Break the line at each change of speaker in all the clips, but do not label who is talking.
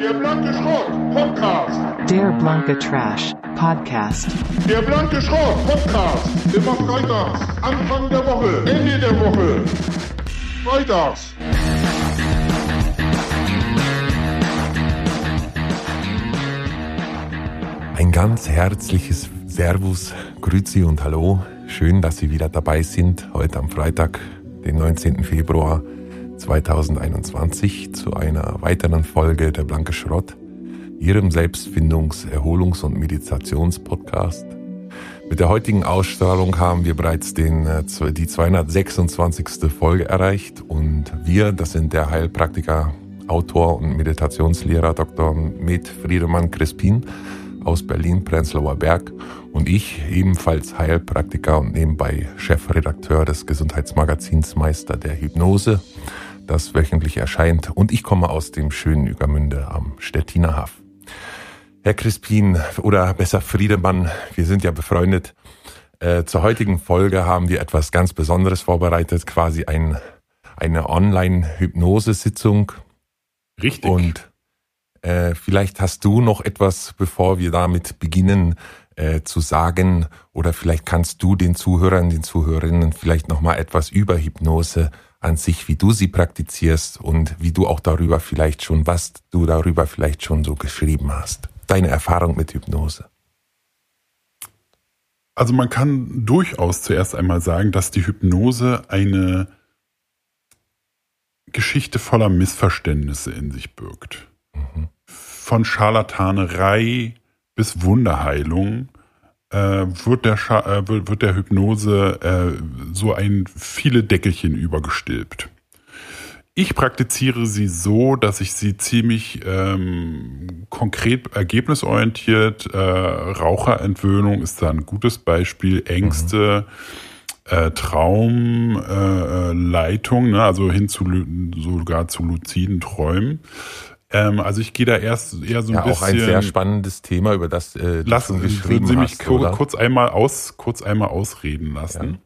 Der blanke Schrott Podcast.
Der blanke Trash Podcast.
Der blanke Schrott Podcast. Immer freitags. Anfang der Woche. Ende der Woche. Freitags.
Ein ganz herzliches Servus, Grüezi und Hallo. Schön, dass Sie wieder dabei sind, heute am Freitag, den 19. Februar 2021, zu einer weiteren Folge der Blanke Schrott, Ihrem Selbstfindungs-, Erholungs- und Meditationspodcast. Mit der heutigen Ausstrahlung haben wir bereits den, äh, die 226. Folge erreicht und wir, das sind der Heilpraktiker, Autor und Meditationslehrer Dr. Med Friedemann Crispin, aus Berlin-Prenzlauer Berg und ich, ebenfalls Heilpraktiker und nebenbei Chefredakteur des Gesundheitsmagazins Meister der Hypnose, das wöchentlich erscheint. Und ich komme aus dem schönen Übermünde am Stettiner Haff. Herr Crispin oder besser Friedemann, wir sind ja befreundet. Äh, zur heutigen Folge haben wir etwas ganz Besonderes vorbereitet, quasi ein, eine Online-Hypnose-Sitzung.
Richtig.
Und äh, vielleicht hast du noch etwas, bevor wir damit beginnen, äh, zu sagen, oder vielleicht kannst du den Zuhörern, den Zuhörerinnen vielleicht noch mal etwas über Hypnose an sich, wie du sie praktizierst und wie du auch darüber vielleicht schon, was du darüber vielleicht schon so geschrieben hast. Deine Erfahrung mit Hypnose.
Also man kann durchaus zuerst einmal sagen, dass die Hypnose eine Geschichte voller Missverständnisse in sich birgt. Mhm. Von Scharlatanerei bis Wunderheilung wird, der äh, wird der Hypnose äh, so ein viele Deckelchen übergestülpt. Ich praktiziere sie so, dass ich sie ziemlich ähm, konkret ergebnisorientiert, äh, Raucherentwöhnung ist da ein gutes Beispiel, Ängste, mhm. äh, Traumleitung, äh, ne, also hin zu sogar zu luziden Träumen. Ähm, also ich gehe da erst eher so ein
ja,
bisschen.
Auch ein sehr spannendes Thema, über das äh,
du lassen, geschrieben Sie mich hast, kurz, kurz einmal aus, kurz einmal ausreden lassen.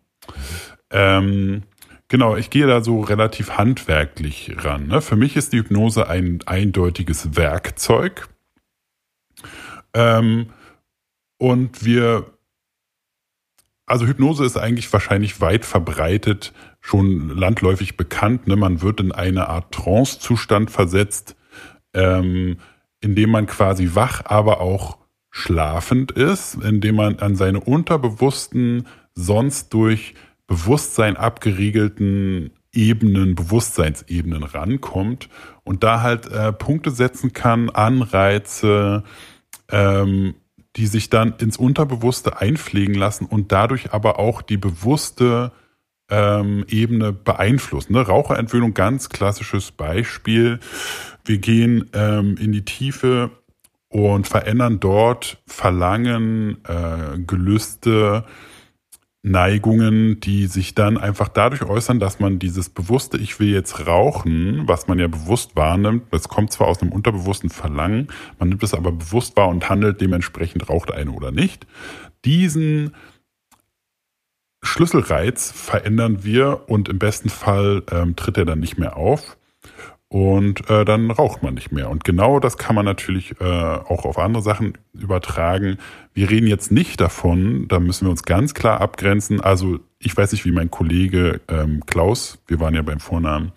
Ja. Ähm, genau, ich gehe da so relativ handwerklich ran. Ne? Für mich ist die Hypnose ein eindeutiges Werkzeug. Ähm, und wir, also Hypnose ist eigentlich wahrscheinlich weit verbreitet, schon landläufig bekannt. Ne? Man wird in eine Art Trance-Zustand versetzt ähm, indem man quasi wach, aber auch schlafend ist, indem man an seine unterbewussten, sonst durch Bewusstsein abgeriegelten Ebenen, Bewusstseinsebenen rankommt und da halt äh, Punkte setzen kann, Anreize, ähm, die sich dann ins Unterbewusste einpflegen lassen und dadurch aber auch die bewusste ähm, Ebene beeinflussen. Ne? Raucherentwöhnung, ganz klassisches Beispiel. Wir gehen ähm, in die Tiefe und verändern dort Verlangen, äh, Gelüste, Neigungen, die sich dann einfach dadurch äußern, dass man dieses bewusste Ich will jetzt rauchen, was man ja bewusst wahrnimmt, das kommt zwar aus einem unterbewussten Verlangen, man nimmt es aber bewusst wahr und handelt dementsprechend, raucht eine oder nicht. Diesen Schlüsselreiz verändern wir und im besten Fall ähm, tritt er dann nicht mehr auf und äh, dann raucht man nicht mehr. Und genau das kann man natürlich äh, auch auf andere Sachen übertragen. Wir reden jetzt nicht davon, da müssen wir uns ganz klar abgrenzen. Also ich weiß nicht, wie mein Kollege ähm, Klaus, wir waren ja beim Vornamen,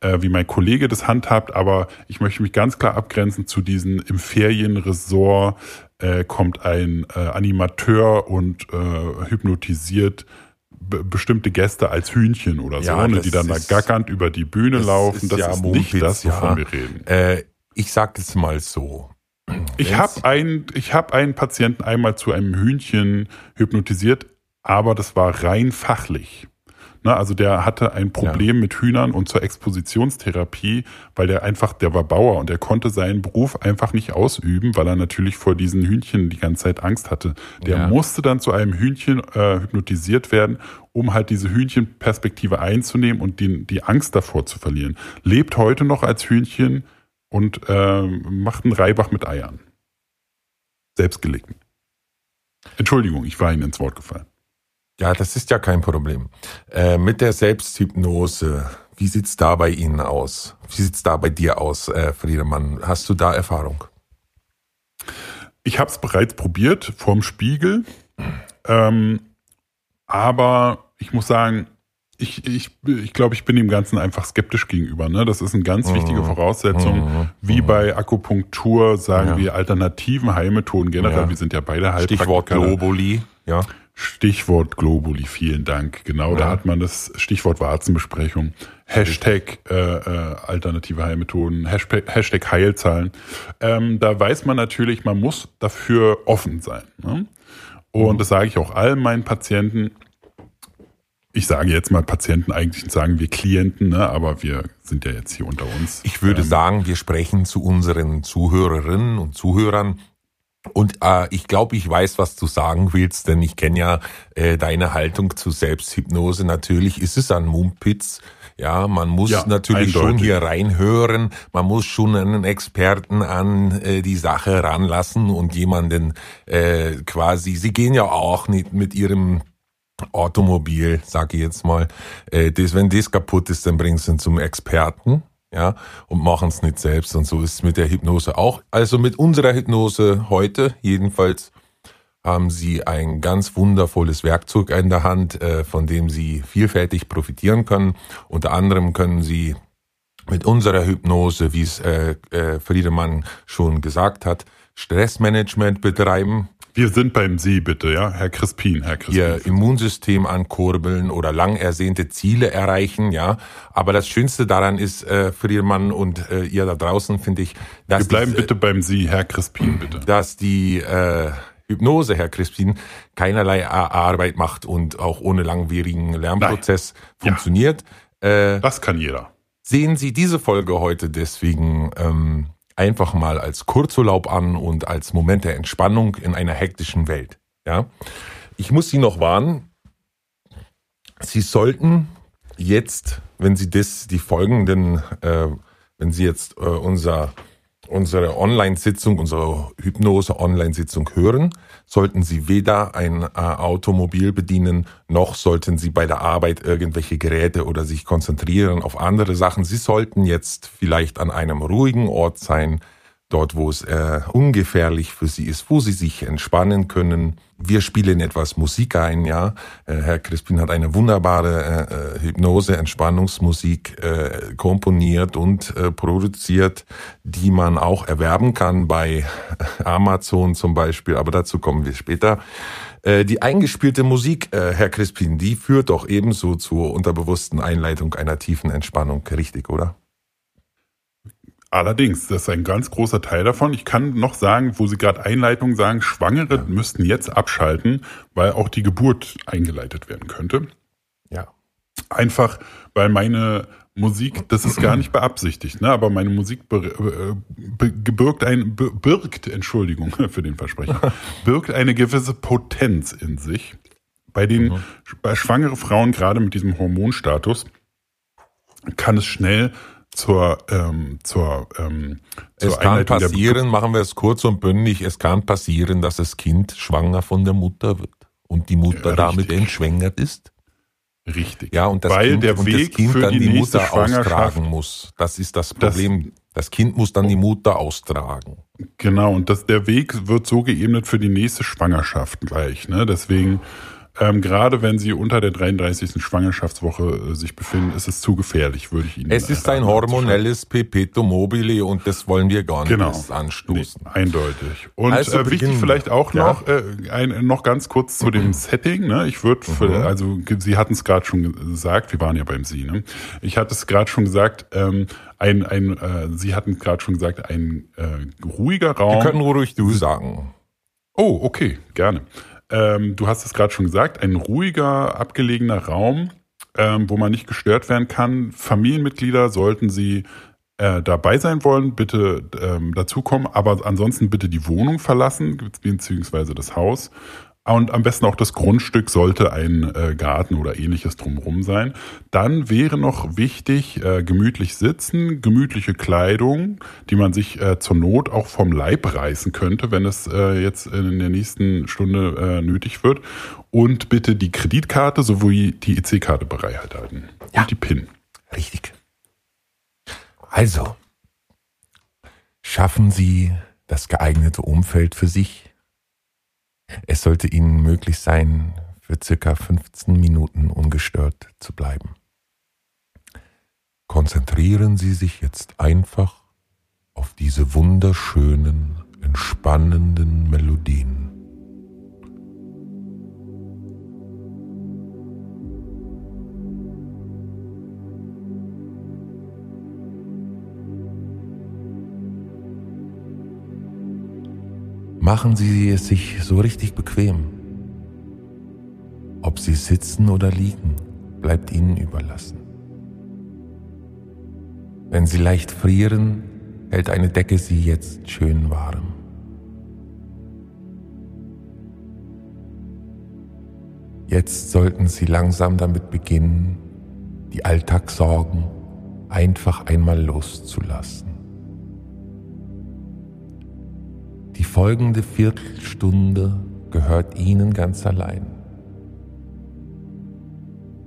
äh, wie mein Kollege das handhabt, aber ich möchte mich ganz klar abgrenzen zu diesen im Ferienresort äh, kommt ein äh, Animateur und äh, hypnotisiert bestimmte Gäste als Hühnchen oder so, ne, die dann da gackernd über die Bühne das laufen.
das ja, ist nicht das, wovon ja. wir reden. Äh, ich sag es mal so.
Ich habe einen, ich habe einen Patienten einmal zu einem Hühnchen hypnotisiert, aber das war rein fachlich. Ne, also der hatte ein Problem ja. mit Hühnern und zur Expositionstherapie, weil der einfach, der war Bauer und er konnte seinen Beruf einfach nicht ausüben, weil er natürlich vor diesen Hühnchen die ganze Zeit Angst hatte. Der ja. musste dann zu einem Hühnchen äh, hypnotisiert werden, um halt diese Hühnchenperspektive einzunehmen und die, die Angst davor zu verlieren. Lebt heute noch als Hühnchen und äh, macht einen Reibach mit Eiern. Selbstgelegten. Entschuldigung, ich war Ihnen ins Wort gefallen.
Ja, das ist ja kein Problem. Äh, mit der Selbsthypnose, Wie sieht's da bei Ihnen aus? Wie sieht's da bei dir aus, äh, Friedemann? Hast du da Erfahrung?
Ich habe es bereits probiert vorm Spiegel, ähm, aber ich muss sagen, ich, ich, ich glaube, ich bin dem Ganzen einfach skeptisch gegenüber. Ne? Das ist eine ganz wichtige Voraussetzung.
Mhm.
Wie bei Akupunktur sagen
Ja.
wir alternativen Heilmethoden generell.
Ja.
Wir sind ja beide
Stichwort
Heilpraktiker.
Globuli, ja.
Stichwort Globuli, vielen Dank. Genau, da
Ja.
hat man das Stichwort Warzenbesprechung. Hashtag äh, äh, alternative Heilmethoden, Hashtag, Hashtag Heilzahlen. Ähm, da weiß man natürlich, man muss dafür offen sein. Ne? Und
Mhm.
das sage ich auch allen meinen Patienten. Ich sage jetzt mal Patienten, eigentlich sagen wir Klienten, ne? aber wir sind ja jetzt hier unter uns.
Ich würde
Ähm,
sagen, wir sprechen zu unseren Zuhörerinnen und Zuhörern. Und äh, ich glaube, ich weiß, was du sagen willst, denn ich kenne ja äh, deine Haltung zu Selbsthypnose. Natürlich ist es ein Mumpitz. Ja, man muss
Ja,
natürlich schon
eindeutig.
hier reinhören. Man muss schon einen Experten an äh, die Sache ranlassen und jemanden äh, quasi. Sie gehen ja auch nicht mit ihrem Automobil, sage ich jetzt mal. Äh, das, wenn das kaputt ist, dann bringen sie ihn zum Experten, ja, und machen es nicht selbst. Und so ist es mit der Hypnose auch. Also mit unserer Hypnose heute jedenfalls haben Sie ein ganz wundervolles Werkzeug in der Hand, äh, von dem Sie vielfältig profitieren können. Unter anderem können Sie mit unserer Hypnose, wie es äh, äh, Friedemann schon gesagt hat, Stressmanagement betreiben,
Wir sind beim Sie, bitte, ja, Herr Crispin, Herr Crispin.
ihr Immunsystem ankurbeln oder lang ersehnte Ziele erreichen, ja. Aber das Schönste daran ist, äh, Friedemann und äh, ihr da draußen, finde ich, dass,
Wir bleiben
die,
bitte beim Sie, Herr Crispin, bitte.
dass die äh, Hypnose, Herr Crispin, keinerlei Arbeit macht und auch ohne langwierigen Lernprozess
Ja.
funktioniert. Äh,
Das kann jeder.
sehen Sie diese Folge heute deswegen ähm, einfach mal als Kurzurlaub an und als Moment der Entspannung in einer hektischen Welt. Ja, ich muss Sie noch warnen. Sie sollten jetzt, wenn Sie das, die folgenden, äh, wenn Sie jetzt äh, unser unsere Online-Sitzung, unsere Hypnose-Online-Sitzung hören, sollten Sie weder ein äh, Automobil bedienen, noch sollten Sie bei der Arbeit irgendwelche Geräte oder sich konzentrieren auf andere Sachen. Sie sollten jetzt vielleicht an einem ruhigen Ort sein, dort wo es äh, ungefährlich für Sie ist, wo Sie sich entspannen können. Wir spielen etwas Musik ein, ja. Äh, Herr Crispin hat eine wunderbare äh, äh, Hypnose, Entspannungsmusik äh, komponiert und äh, produziert, die man auch erwerben kann bei Amazon zum Beispiel, aber dazu kommen wir später. Äh, die eingespielte Musik, äh, Herr Crispin, die führt doch ebenso zur unterbewussten Einleitung einer tiefen Entspannung, richtig, oder?
Allerdings, das ist ein ganz großer Teil davon. Ich kann noch sagen, wo Sie gerade Einleitung sagen, Schwangere müssten jetzt abschalten, weil auch die Geburt eingeleitet werden könnte.
Ja.
Einfach, weil meine Musik, das ist gar nicht beabsichtigt, ne? aber meine Musik äh, be, birgt ein, birgt, Entschuldigung für den Versprecher, birgt eine gewisse Potenz in sich. Bei den, bei schwangere Frauen, gerade mit diesem Hormonstatus, kann es schnell zur, ähm, zur, ähm, zur
Es kann
Einleitung der
passieren, machen wir es kurz und bündig, es kann passieren, dass das Kind schwanger von der Mutter wird und die Mutter
Ja,
damit entschwängert ist.
Richtig.
Ja, und das,
Weil
kind,
der
und
Weg
das Kind
für
dann
die
die, Mutter austragen muss. Das ist das Problem. Das, Kind muss dann die Mutter austragen.
Genau, und das, der Weg wird so geebnet für die nächste Schwangerschaft gleich. Ne? Deswegen, ähm, gerade wenn Sie unter der 33. Schwangerschaftswoche äh, sich befinden, ist es zu gefährlich, würde ich Ihnen
Es ist ein hormonelles Perpetuum mobile und das wollen wir gar nicht
Genau.
anstoßen.
Nee, eindeutig. Und
Also
äh, wichtig vielleicht auch
wir.
noch, äh, ein, noch ganz kurz zu dem Setting. Ne? Ich würde, also ge- Sie hatten es gerade schon gesagt, wir waren ja beim Sie. Ne? Ich hatte es gerade schon gesagt, ähm, ein, ein, äh, Sie hatten gerade schon gesagt, ein äh, ruhiger
Wir
Raum.
können ruhig du sagen.
Oh, okay, gerne. Ähm, du hast es gerade schon gesagt, ein ruhiger, abgelegener Raum, ähm, wo man nicht gestört werden kann. Familienmitglieder sollten sie äh, dabei sein wollen, bitte ähm, dazukommen, aber ansonsten bitte die Wohnung verlassen, beziehungsweise das Haus. Und am besten auch das Grundstück sollte ein äh, Garten oder ähnliches drumherum sein. Dann wäre noch wichtig, äh, gemütlich sitzen, gemütliche Kleidung, die man sich äh, zur Not auch vom Leib reißen könnte, wenn es äh, jetzt in der nächsten Stunde äh, nötig wird. Und bitte die Kreditkarte sowie die EC-Karte bereithalten.
Ja.
Und die PIN.
Richtig. Also, schaffen Sie das geeignete Umfeld für sich. Es sollte Ihnen möglich sein, für circa 15 Minuten ungestört zu bleiben. Konzentrieren Sie sich jetzt einfach auf diese wunderschönen, entspannenden Melodien. Machen Sie es sich so richtig bequem. Ob Sie sitzen oder liegen, bleibt Ihnen überlassen. Wenn Sie leicht frieren, hält eine Decke Sie jetzt schön warm. Jetzt sollten Sie langsam damit beginnen, die Alltagssorgen einfach einmal loszulassen. Die folgende Viertelstunde gehört Ihnen ganz allein.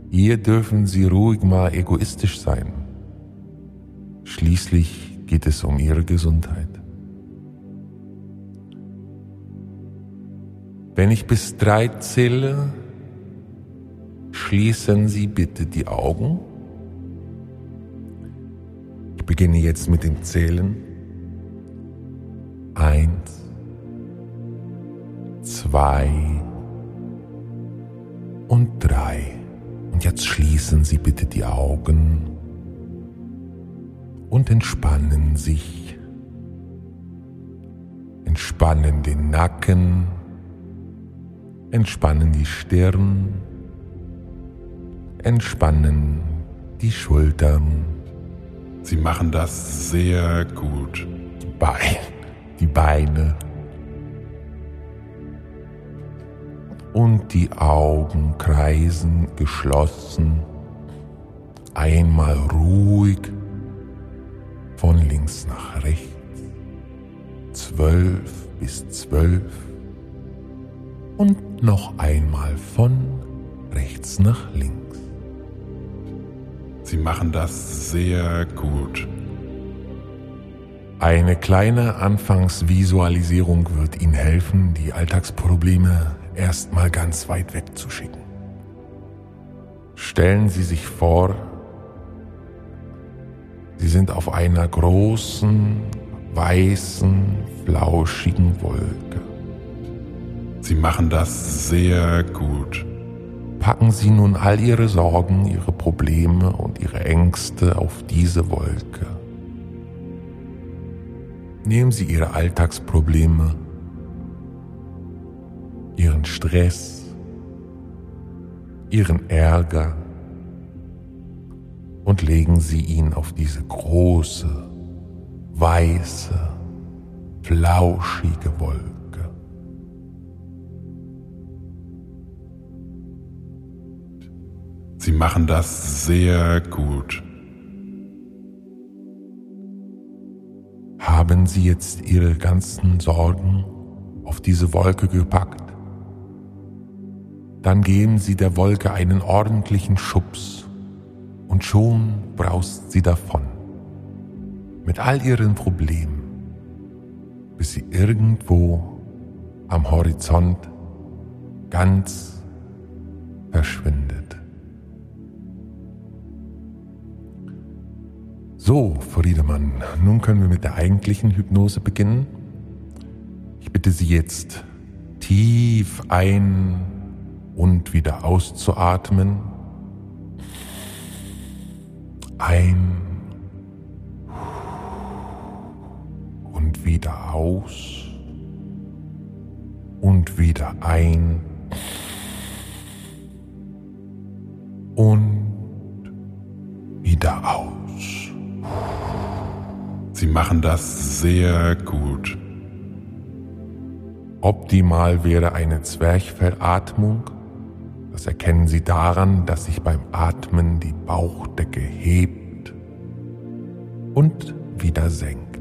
Hier dürfen Sie ruhig mal egoistisch sein. Schließlich geht es um Ihre Gesundheit. Wenn ich bis drei zähle, schließen Sie bitte die Augen. Ich beginne jetzt mit dem Zählen. Eins, zwei und drei. Und jetzt schließen Sie bitte die Augen und entspannen sich. Entspannen den Nacken, entspannen die Stirn, entspannen die Schultern.
Sie machen das sehr gut.
Die Beine, die Beine und die Augen kreisen geschlossen, einmal ruhig von links nach rechts, zwölf bis zwölf und noch einmal von rechts nach links.
Sie machen das sehr gut.
Eine kleine Anfangsvisualisierung wird Ihnen helfen, die Alltagsprobleme erstmal ganz weit wegzuschicken. Stellen Sie sich vor, Sie sind auf einer großen, weißen, flauschigen Wolke.
Sie machen das sehr gut.
Packen Sie nun all Ihre Sorgen, Ihre Probleme und Ihre Ängste auf diese Wolke. Nehmen Sie Ihre Alltagsprobleme ihren Stress, ihren Ärger und legen sie ihn auf diese große, weiße, flauschige Wolke.
Sie machen das sehr gut.
Haben Sie jetzt Ihre ganzen Sorgen auf diese Wolke gepackt? Dann geben Sie der Wolke einen ordentlichen Schubs und schon braust sie davon. Mit all ihren Problemen, bis sie irgendwo am Horizont ganz verschwindet. So, Friedemann, nun können wir mit der eigentlichen Hypnose beginnen. Ich bitte Sie jetzt tief ein und wieder auszuatmen. Ein und wieder aus und wieder ein und wieder aus.
Sie machen das sehr gut.
Optimal wäre eine Zwerchfellatmung das erkennen Sie daran, dass sich beim Atmen die Bauchdecke hebt und wieder senkt.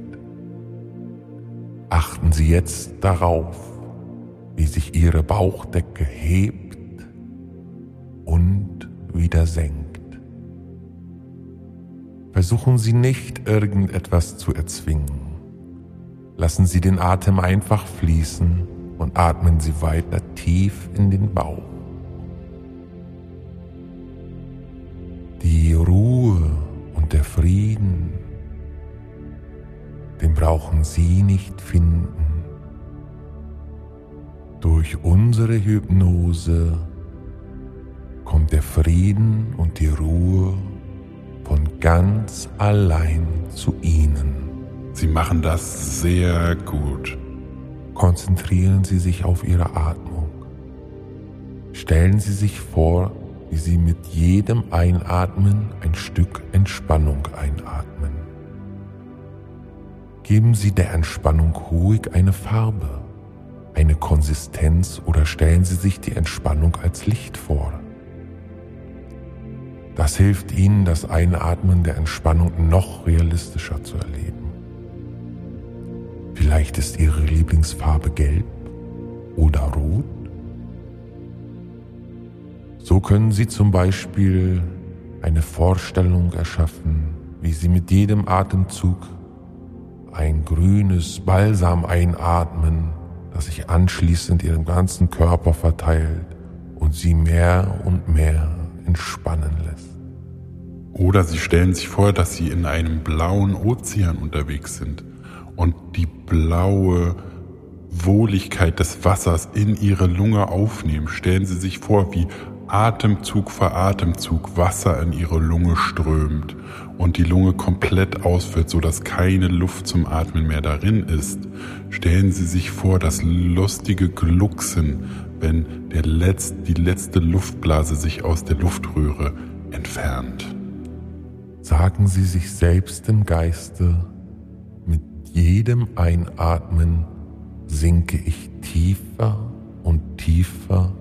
Achten Sie jetzt darauf, wie sich Ihre Bauchdecke hebt und wieder senkt. Versuchen Sie nicht irgendetwas zu erzwingen. Lassen Sie den Atem einfach fließen und atmen Sie weiter tief in den Bauch. Die Ruhe und der Frieden, den brauchen Sie nicht finden. Durch unsere Hypnose kommt der Frieden und die Ruhe von ganz allein zu Ihnen.
Sie machen das sehr gut.
Konzentrieren Sie sich auf Ihre Atmung. Stellen Sie sich vor, wie Sie mit jedem Einatmen ein Stück Entspannung einatmen. Geben Sie der Entspannung ruhig eine Farbe, eine Konsistenz oder stellen Sie sich die Entspannung als Licht vor. Das hilft Ihnen, das Einatmen der Entspannung noch realistischer zu erleben. Vielleicht ist Ihre Lieblingsfarbe gelb oder rot. So können Sie zum Beispiel eine Vorstellung erschaffen, wie Sie mit jedem Atemzug ein grünes Balsam einatmen, das sich anschließend Ihren ganzen Körper verteilt und Sie mehr und mehr entspannen lässt.
Oder Sie stellen sich vor, dass Sie in einem blauen Ozean unterwegs sind und die blaue Wohligkeit des Wassers in Ihre Lunge aufnehmen. Stellen Sie sich vor, wie Atemzug für Atemzug Wasser in Ihre Lunge strömt und die Lunge komplett ausfüllt, sodass keine Luft zum Atmen mehr darin ist. Stellen Sie sich vor, das lustige Glucksen, wenn der Letz-, die letzte Luftblase sich aus der Luftröhre entfernt.
Sagen Sie sich selbst im Geiste, mit jedem Einatmen sinke ich tiefer und tiefer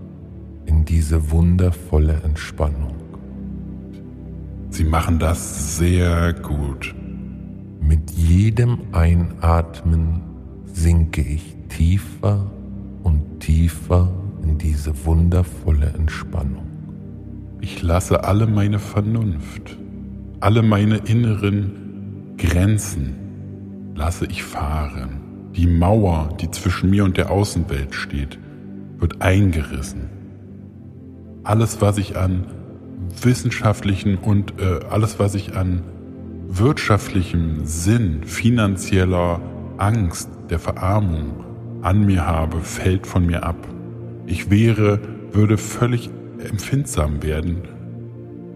in diese wundervolle Entspannung.
Sie machen das sehr gut.
Mit jedem Einatmen sinke ich tiefer und tiefer in diese wundervolle Entspannung.
Ich lasse alle meine Vernunft, alle meine inneren Grenzen lasse ich fahren. Die Mauer, die zwischen mir und der Außenwelt steht, wird eingerissen. Alles, was ich an wissenschaftlichen und äh, alles, was ich an wirtschaftlichem Sinn, finanzieller Angst, der Verarmung an mir habe, fällt von mir ab. Ich wäre, würde völlig empfindsam werden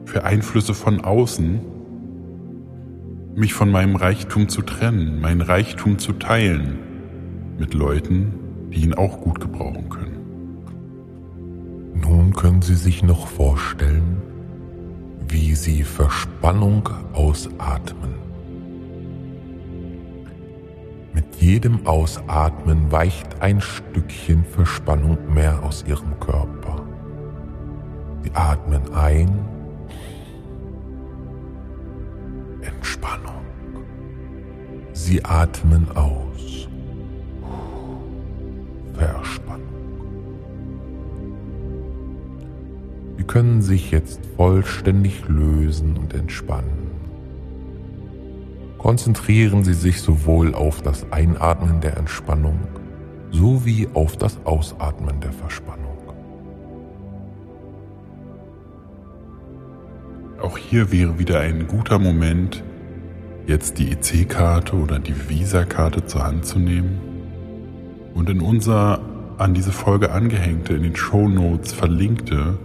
für Einflüsse von außen, mich von meinem Reichtum zu trennen, mein Reichtum zu teilen mit Leuten, die ihn auch gut gebrauchen können.
Nun können Sie sich noch vorstellen, wie Sie Verspannung ausatmen. Mit jedem Ausatmen weicht ein Stückchen Verspannung mehr aus Ihrem Körper. Sie atmen ein Entspannung. Sie atmen aus. Verspannung. Sie können sich jetzt vollständig lösen und entspannen. Konzentrieren Sie sich sowohl auf das Einatmen der Entspannung sowie auf das Ausatmen der Verspannung.
Auch hier wäre wieder ein guter Moment, jetzt die EC-Karte oder die Visa-Karte zur Hand zu nehmen und in unser an diese Folge angehängte, in den Show Notes verlinkte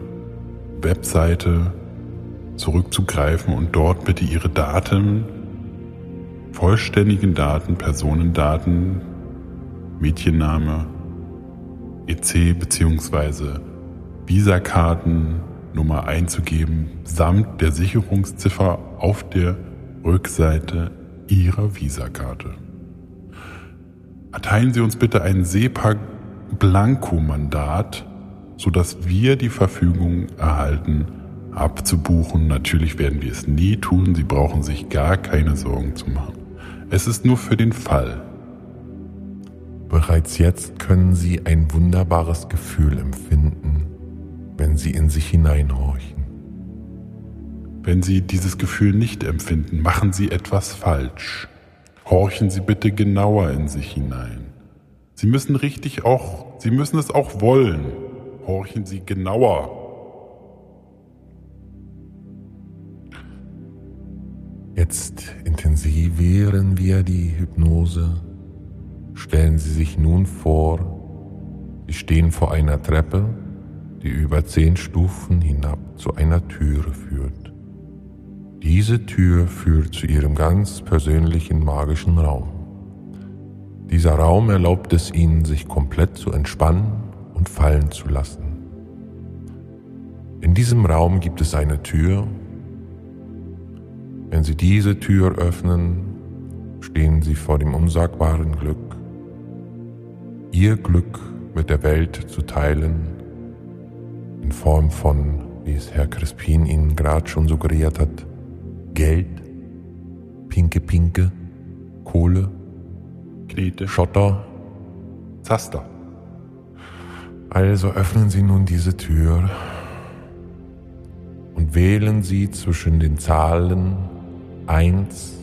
Webseite zurückzugreifen und dort bitte Ihre Daten, vollständigen Daten, Personendaten, Mädchenname, EC bzw. Visakarten Nummer einzugeben, samt der Sicherungsziffer auf der Rückseite Ihrer Visakarte. Erteilen Sie uns bitte ein SEPA Blanko-Mandat, sodass wir die Verfügung erhalten, abzubuchen. Natürlich werden wir es nie tun. Sie brauchen sich gar keine Sorgen zu machen. Es ist nur für den Fall.
Bereits jetzt können Sie ein wunderbares Gefühl empfinden, wenn Sie in sich hineinhorchen.
Wenn Sie dieses Gefühl nicht empfinden, machen Sie etwas falsch. Horchen Sie bitte genauer in sich hinein. Sie müssen richtig auch, Sie müssen es auch wollen. Horchen Sie genauer.
Jetzt intensivieren wir die Hypnose. Stellen Sie sich nun vor, Sie stehen vor einer Treppe, die über zehn Stufen hinab zu einer Türe führt. Diese Tür führt zu Ihrem ganz persönlichen magischen Raum. Dieser Raum erlaubt es Ihnen, sich komplett zu entspannen und fallen zu lassen. In diesem Raum gibt es eine Tür. Wenn Sie diese Tür öffnen, stehen Sie vor dem unsagbaren Glück, Ihr Glück mit der Welt zu teilen, in Form von, wie es Herr Crispin Ihnen gerade schon suggeriert hat, Geld, Pinke Pinke, Kohle,
Knete,
Schotter.
Zaster.
Also öffnen Sie nun diese Tür und wählen Sie zwischen den Zahlen 1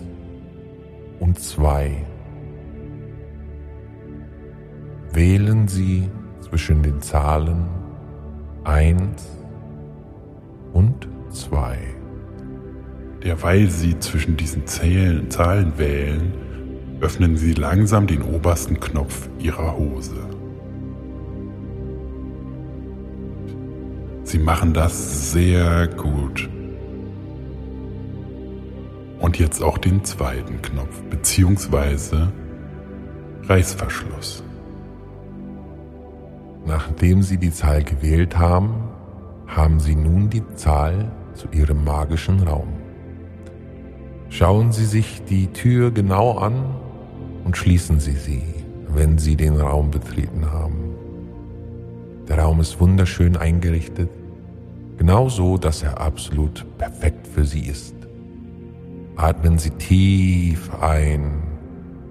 und 2. Wählen Sie zwischen den Zahlen 1 und 2.
Derweil Sie zwischen diesen Zählen, Zahlen wählen, öffnen Sie langsam den obersten Knopf Ihrer Hose. Sie machen das sehr gut. Und jetzt auch den zweiten Knopf, beziehungsweise Reißverschluss.
Nachdem Sie die Zahl gewählt haben, haben Sie nun die Zahl zu Ihrem magischen Raum. Schauen Sie sich die Tür genau an und schließen Sie sie, wenn Sie den Raum betreten haben. Der Raum ist wunderschön eingerichtet, genau so, dass er absolut perfekt für Sie ist. Atmen Sie tief ein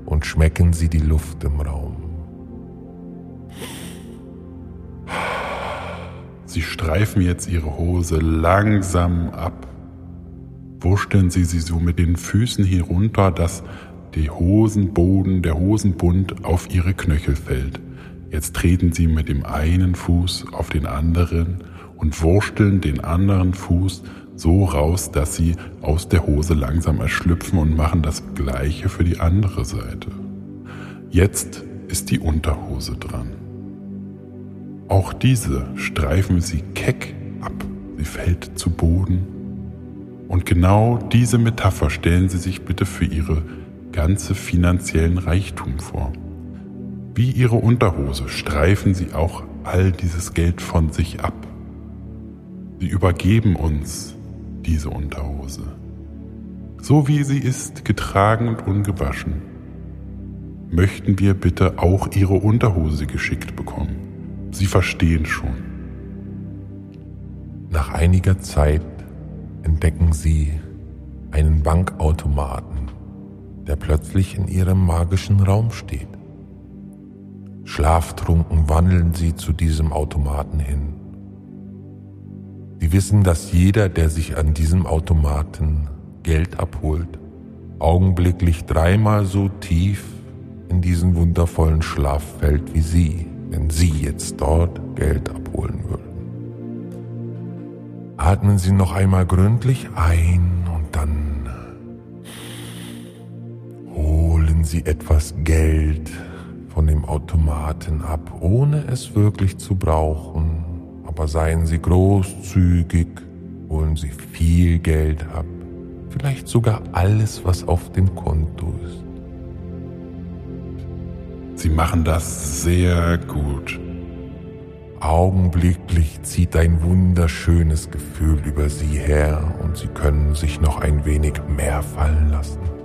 und schmecken Sie die Luft im Raum.
Sie streifen jetzt Ihre Hose langsam ab. Wurschteln Sie sie so mit den Füßen herunter, dass der Hosenboden, der Hosenbund auf Ihre Knöchel fällt. Jetzt treten Sie mit dem einen Fuß auf den anderen und wursteln den anderen Fuß so raus, dass Sie aus der Hose langsam erschlüpfen und machen das gleiche für die andere Seite. Jetzt ist die Unterhose dran. Auch diese streifen Sie keck ab. Sie fällt zu Boden. Und genau diese Metapher stellen Sie sich bitte für Ihre ganze finanziellen Reichtum vor. Wie Ihre Unterhose streifen Sie auch all dieses Geld von sich ab. Sie übergeben uns diese Unterhose. So wie sie ist, getragen und ungewaschen, möchten wir bitte auch Ihre Unterhose geschickt bekommen. Sie verstehen schon.
Nach einiger Zeit entdecken Sie einen Bankautomaten, der plötzlich in Ihrem magischen Raum steht. Schlaftrunken wandeln Sie zu diesem Automaten hin. Sie wissen, dass jeder, der sich an diesem Automaten Geld abholt, augenblicklich dreimal so tief in diesen wundervollen Schlaf fällt wie Sie, wenn Sie jetzt dort Geld abholen würden. Atmen Sie noch einmal gründlich ein und dann holen Sie etwas Geld von dem Automaten ab, ohne es wirklich zu brauchen. Aber seien Sie großzügig, holen Sie viel Geld ab, vielleicht sogar alles, was auf dem Konto ist.
Sie machen das sehr gut.
Augenblicklich zieht ein wunderschönes Gefühl über Sie her und Sie können sich noch ein wenig mehr fallen lassen.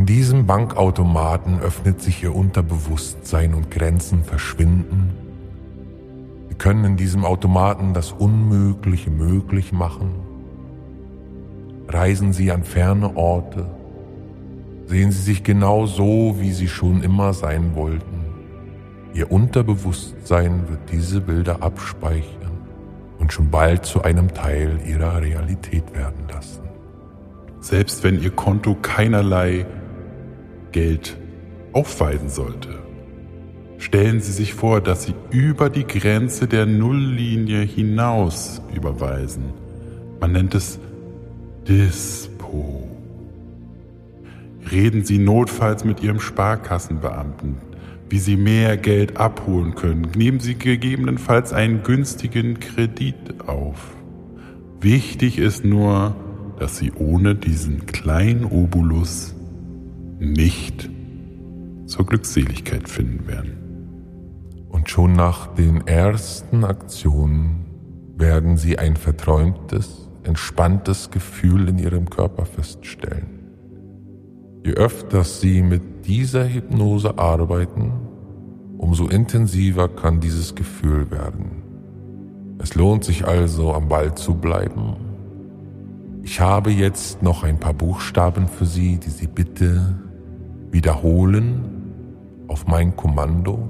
In diesem Bankautomaten öffnet sich Ihr Unterbewusstsein und Grenzen verschwinden. Sie können in diesem Automaten das Unmögliche möglich machen. Reisen Sie an ferne Orte. Sehen Sie sich genau so, wie Sie schon immer sein wollten. Ihr Unterbewusstsein wird diese Bilder abspeichern und schon bald zu einem Teil ihrer Realität werden lassen.
Selbst wenn Ihr Konto keinerlei Geld aufweisen sollte. Stellen Sie sich vor, dass Sie über die Grenze der Nulllinie hinaus überweisen. Man nennt es Dispo. Reden Sie notfalls mit Ihrem Sparkassenbeamten, wie Sie mehr Geld abholen können. Nehmen Sie gegebenenfalls einen günstigen Kredit auf. Wichtig ist nur, dass Sie ohne diesen kleinen Obolus nicht zur Glückseligkeit finden werden.
Und schon nach den ersten Aktionen werden Sie ein verträumtes, entspanntes Gefühl in Ihrem Körper feststellen. Je öfter Sie mit dieser Hypnose arbeiten, umso intensiver kann dieses Gefühl werden. Es lohnt sich also, am Ball zu bleiben. Ich habe jetzt noch ein paar Buchstaben für Sie, die Sie bitte wiederholen auf mein Kommando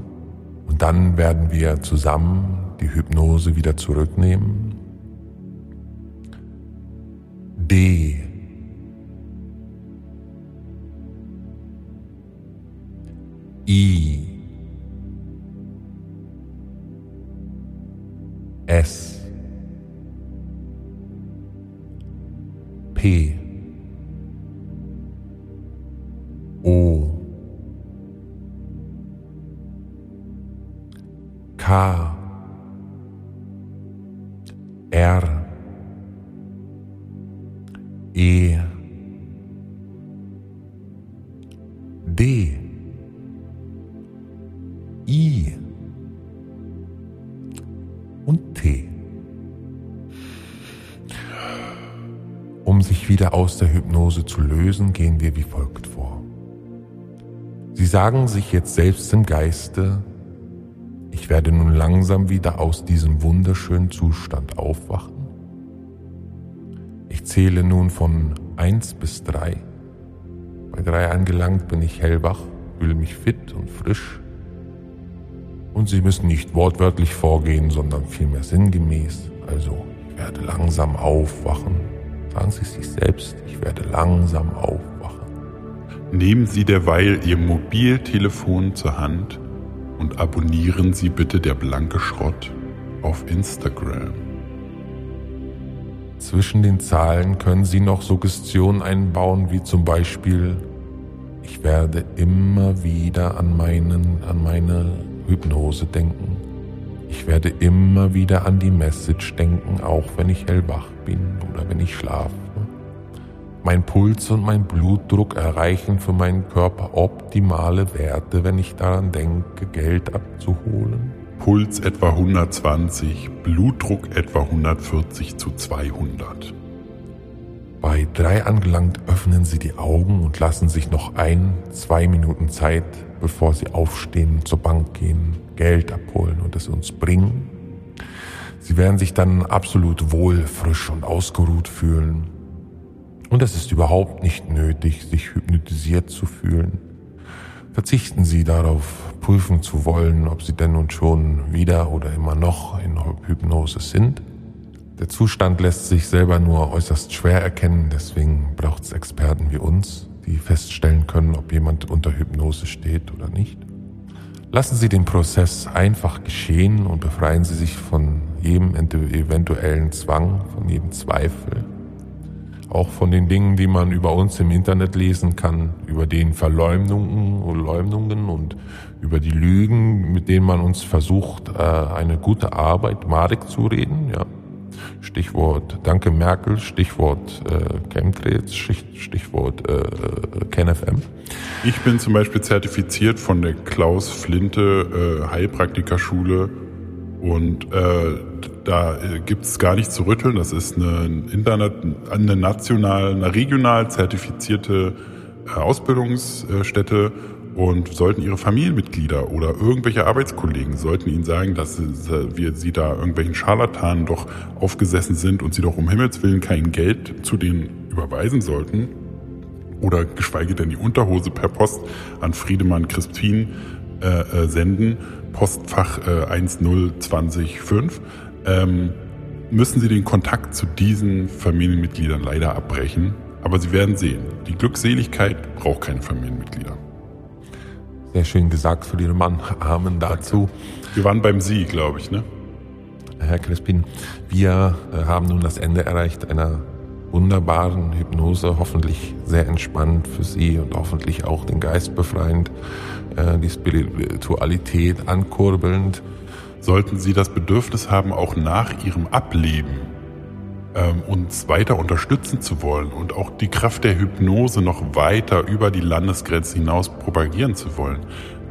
und dann werden wir zusammen die Hypnose wieder zurücknehmen. D. lösen, gehen wir wie folgt vor. Sie sagen sich jetzt selbst im Geiste, ich werde nun langsam wieder aus diesem wunderschönen Zustand aufwachen. Ich zähle nun von 1 bis 3. Bei 3 angelangt bin ich hellwach, fühle mich fit und frisch. Und Sie müssen nicht wortwörtlich vorgehen, sondern vielmehr sinngemäß. Also, ich werde langsam aufwachen. Sagen Sie sich selbst, ich werde langsam aufwachen.
Nehmen Sie derweil Ihr Mobiltelefon zur Hand und abonnieren Sie bitte der blanke Schrott auf Instagram.
Zwischen den Zahlen können Sie noch Suggestionen einbauen, wie zum Beispiel, ich werde immer wieder an, meinen, an meine Hypnose denken. Ich werde immer wieder an die Message denken, auch wenn ich hellwach bin oder wenn ich schlafe. Mein Puls und mein Blutdruck erreichen für meinen Körper optimale Werte, wenn ich daran denke, Geld abzuholen.
Puls etwa 120, Blutdruck etwa 140 zu 200.
Bei drei angelangt öffnen Sie die Augen und lassen sich noch ein, zwei Minuten Zeit, bevor Sie aufstehen, zur Bank gehen, Geld abholen und es uns bringen. Sie werden sich dann absolut wohl, frisch und ausgeruht fühlen und es ist überhaupt nicht nötig, sich hypnotisiert zu fühlen. Verzichten Sie darauf, prüfen zu wollen, ob Sie denn nun schon wieder oder immer noch in Hypnose sind. Der Zustand lässt sich selber nur äußerst schwer erkennen, deswegen braucht es Experten wie uns, die feststellen können, ob jemand unter Hypnose steht oder nicht. Lassen Sie den Prozess einfach geschehen und befreien Sie sich von jedem eventuellen Zwang, von jedem Zweifel auch von den Dingen, die man über uns im Internet lesen kann, über den Verleumdungen und Leumdungen und über die Lügen, mit denen man uns versucht, äh, eine gute Arbeit madig zu reden. Ja. Stichwort Danke Merkel, Stichwort äh, Chemtrails, Stichwort äh, KenFM.
Ich bin zum Beispiel zertifiziert von der Klaus Flinte äh, Heilpraktikerschule und äh, da äh, gibt es gar nichts zu rütteln. Das ist eine, Internet, eine national, eine regional zertifizierte äh, Ausbildungsstätte und sollten ihre Familienmitglieder oder irgendwelche Arbeitskollegen sollten ihnen sagen, dass wir sie da irgendwelchen Scharlatanen doch aufgesessen sind und sie doch um Himmels Willen kein Geld zu denen überweisen sollten oder geschweige denn die Unterhose per Post an Friedemann Crispin äh, äh, senden, Postfach äh, 10205, ähm, müssen sie den Kontakt zu diesen Familienmitgliedern leider abbrechen. Aber sie werden sehen, die Glückseligkeit braucht keine Familienmitglieder.
Sehr schön gesagt für Ihren Mann. Amen dazu.
Wir waren beim Sie, glaube ich, ne?
Herr Crispin, wir äh, haben nun das Ende erreicht einer wunderbaren Hypnose, hoffentlich sehr entspannt für Sie und hoffentlich auch den Geist befreiend, äh, die Spiritualität ankurbelnd.
Sollten Sie das Bedürfnis haben, auch nach Ihrem Ableben ähm, uns weiter unterstützen zu wollen und auch die Kraft der Hypnose noch weiter über die Landesgrenzen hinaus propagieren zu wollen,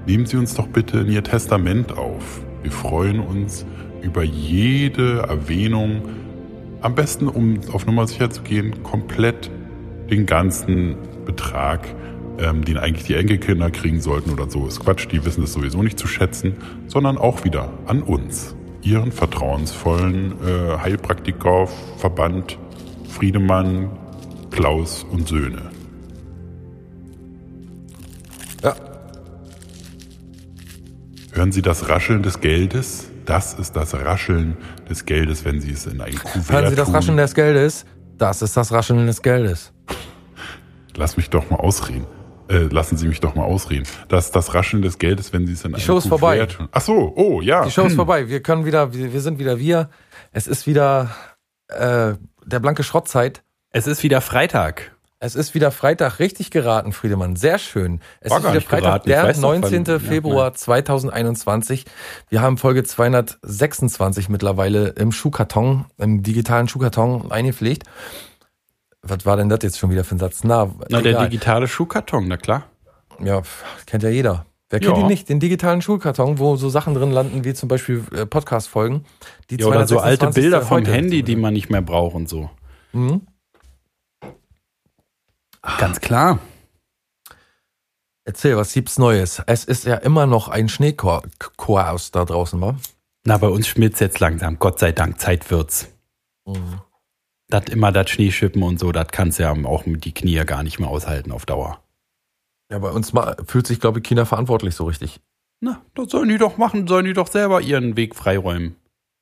nehmen Sie uns doch bitte in Ihr Testament auf. Wir freuen uns über jede Erwähnung, am besten, um auf Nummer sicher zu gehen, komplett den ganzen Betrag, ähm, den eigentlich die Enkelkinder kriegen sollten oder so. Ist Quatsch, die wissen es sowieso nicht zu schätzen, sondern auch wieder an uns, ihren vertrauensvollen äh, Heilpraktiker, Verband Friedemann, Klaus und Söhne.
Ja,
Hören Sie das Rascheln des Geldes? Das ist das Rascheln des Geldes, wenn Sie es in ein Kuvert
Hören Sie das
tun.
Rascheln des Geldes? Das ist das Rascheln des Geldes.
Lass mich doch mal ausreden. Äh, lassen Sie mich doch mal ausreden. Das das Rascheln des Geldes, wenn Sie es in ein
Show ist vorbei.
tun. Ach so, oh ja.
Die Show ist vorbei. Wir können wieder, wir, wir sind wieder wir. Es ist wieder äh, der blanke Schrottzeit.
Es ist wieder Freitag.
Es ist wieder Freitag, richtig geraten, Friedemann. Sehr schön. Es
War
ist wieder Freitag,
geraten.
Der
weiß doch, wann-
19.
ja,
Februar 2021. Wir haben Folge 226 mittlerweile im Schuhkarton, im digitalen Schuhkarton eingepflegt. Was war denn das jetzt schon wieder für ein Satz? Na,
Na, der digitale Schuhkarton, na klar.
Ja, kennt ja jeder. Wer kennt
Ja.
ihn nicht? Den digitalen Schulkarton, wo so Sachen drin landen, wie zum Beispiel äh, Podcast-Folgen. die
Ja, oder so alte
226.
Bilder vom. Handy, die man nicht mehr braucht und so.
Mhm.
Ganz klar.
Erzähl, was gibt's Neues? Es ist ja immer noch ein Schneechaos da draußen, wa?
Na, bei uns schmilzt jetzt langsam. Gott sei Dank, Zeit wird's.
Mhm.
Das immer das Schneeschippen und so, das kannst ja auch mit die Knie gar nicht mehr aushalten auf Dauer.
Ja, bei uns fühlt sich, glaube ich, China verantwortlich so richtig.
Na, das sollen die doch machen, sollen die doch selber ihren Weg freiräumen.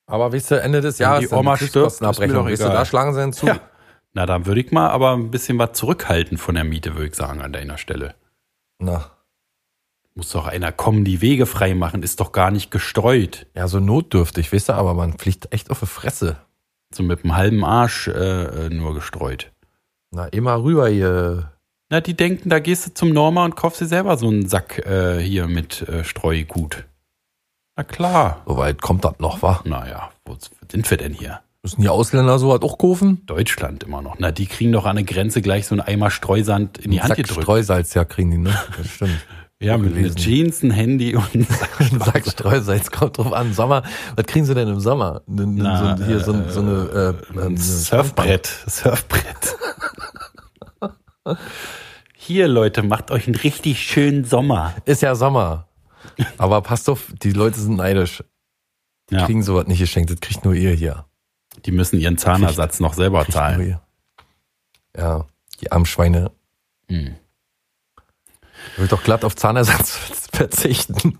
Aber weißt du, Ende des Jahres
die Oma stirbt,
Weißt du, da schlagen sie hinzu.
Ja. Na, dann würde ich mal aber ein bisschen was zurückhalten von der Miete, würde ich sagen, an deiner Stelle.
Na,
Muss doch einer kommen, die Wege frei machen, ist doch gar nicht gestreut.
ja, so notdürftig, weißt du, aber man fliegt echt auf die Fresse.
So mit dem halben Arsch äh, äh, nur gestreut.
Na, immer rüber hier.
Na, die denken, da gehst du zum Norma und kaufst dir selber so einen Sack äh, hier mit äh, Streugut. Na klar.
So weit kommt das noch, wa?
Naja, wo sind wir denn hier?
Müssen die Ausländer so was auch kaufen?
Deutschland immer noch. Na, die kriegen doch an der Grenze gleich so einen Eimer Streusand in die Hand
Sack
gedrückt.
Streusalz, ja, kriegen die, ne? Das stimmt.
Ja, mit,
gelesen.
Jeans, ein Handy und einen Sack
Streusalz kommt drauf an. Sommer, was kriegen sie denn im Sommer? N-
Na,
so, hier so, so eine, äh,
ein
eine
Surfbrett. Surfbrett. Hier, Leute, macht euch einen richtig schönen Sommer.
Ist ja Sommer. Aber passt auf, die Leute sind neidisch.
Ja,
Kriegen sowas nicht geschenkt, das kriegt nur ihr hier.
die müssen ihren Zahnersatz noch selber
Kriegt
zahlen.
Ja, die armen Schweine.
Hm.
Ich will doch glatt auf Zahnersatz verzichten.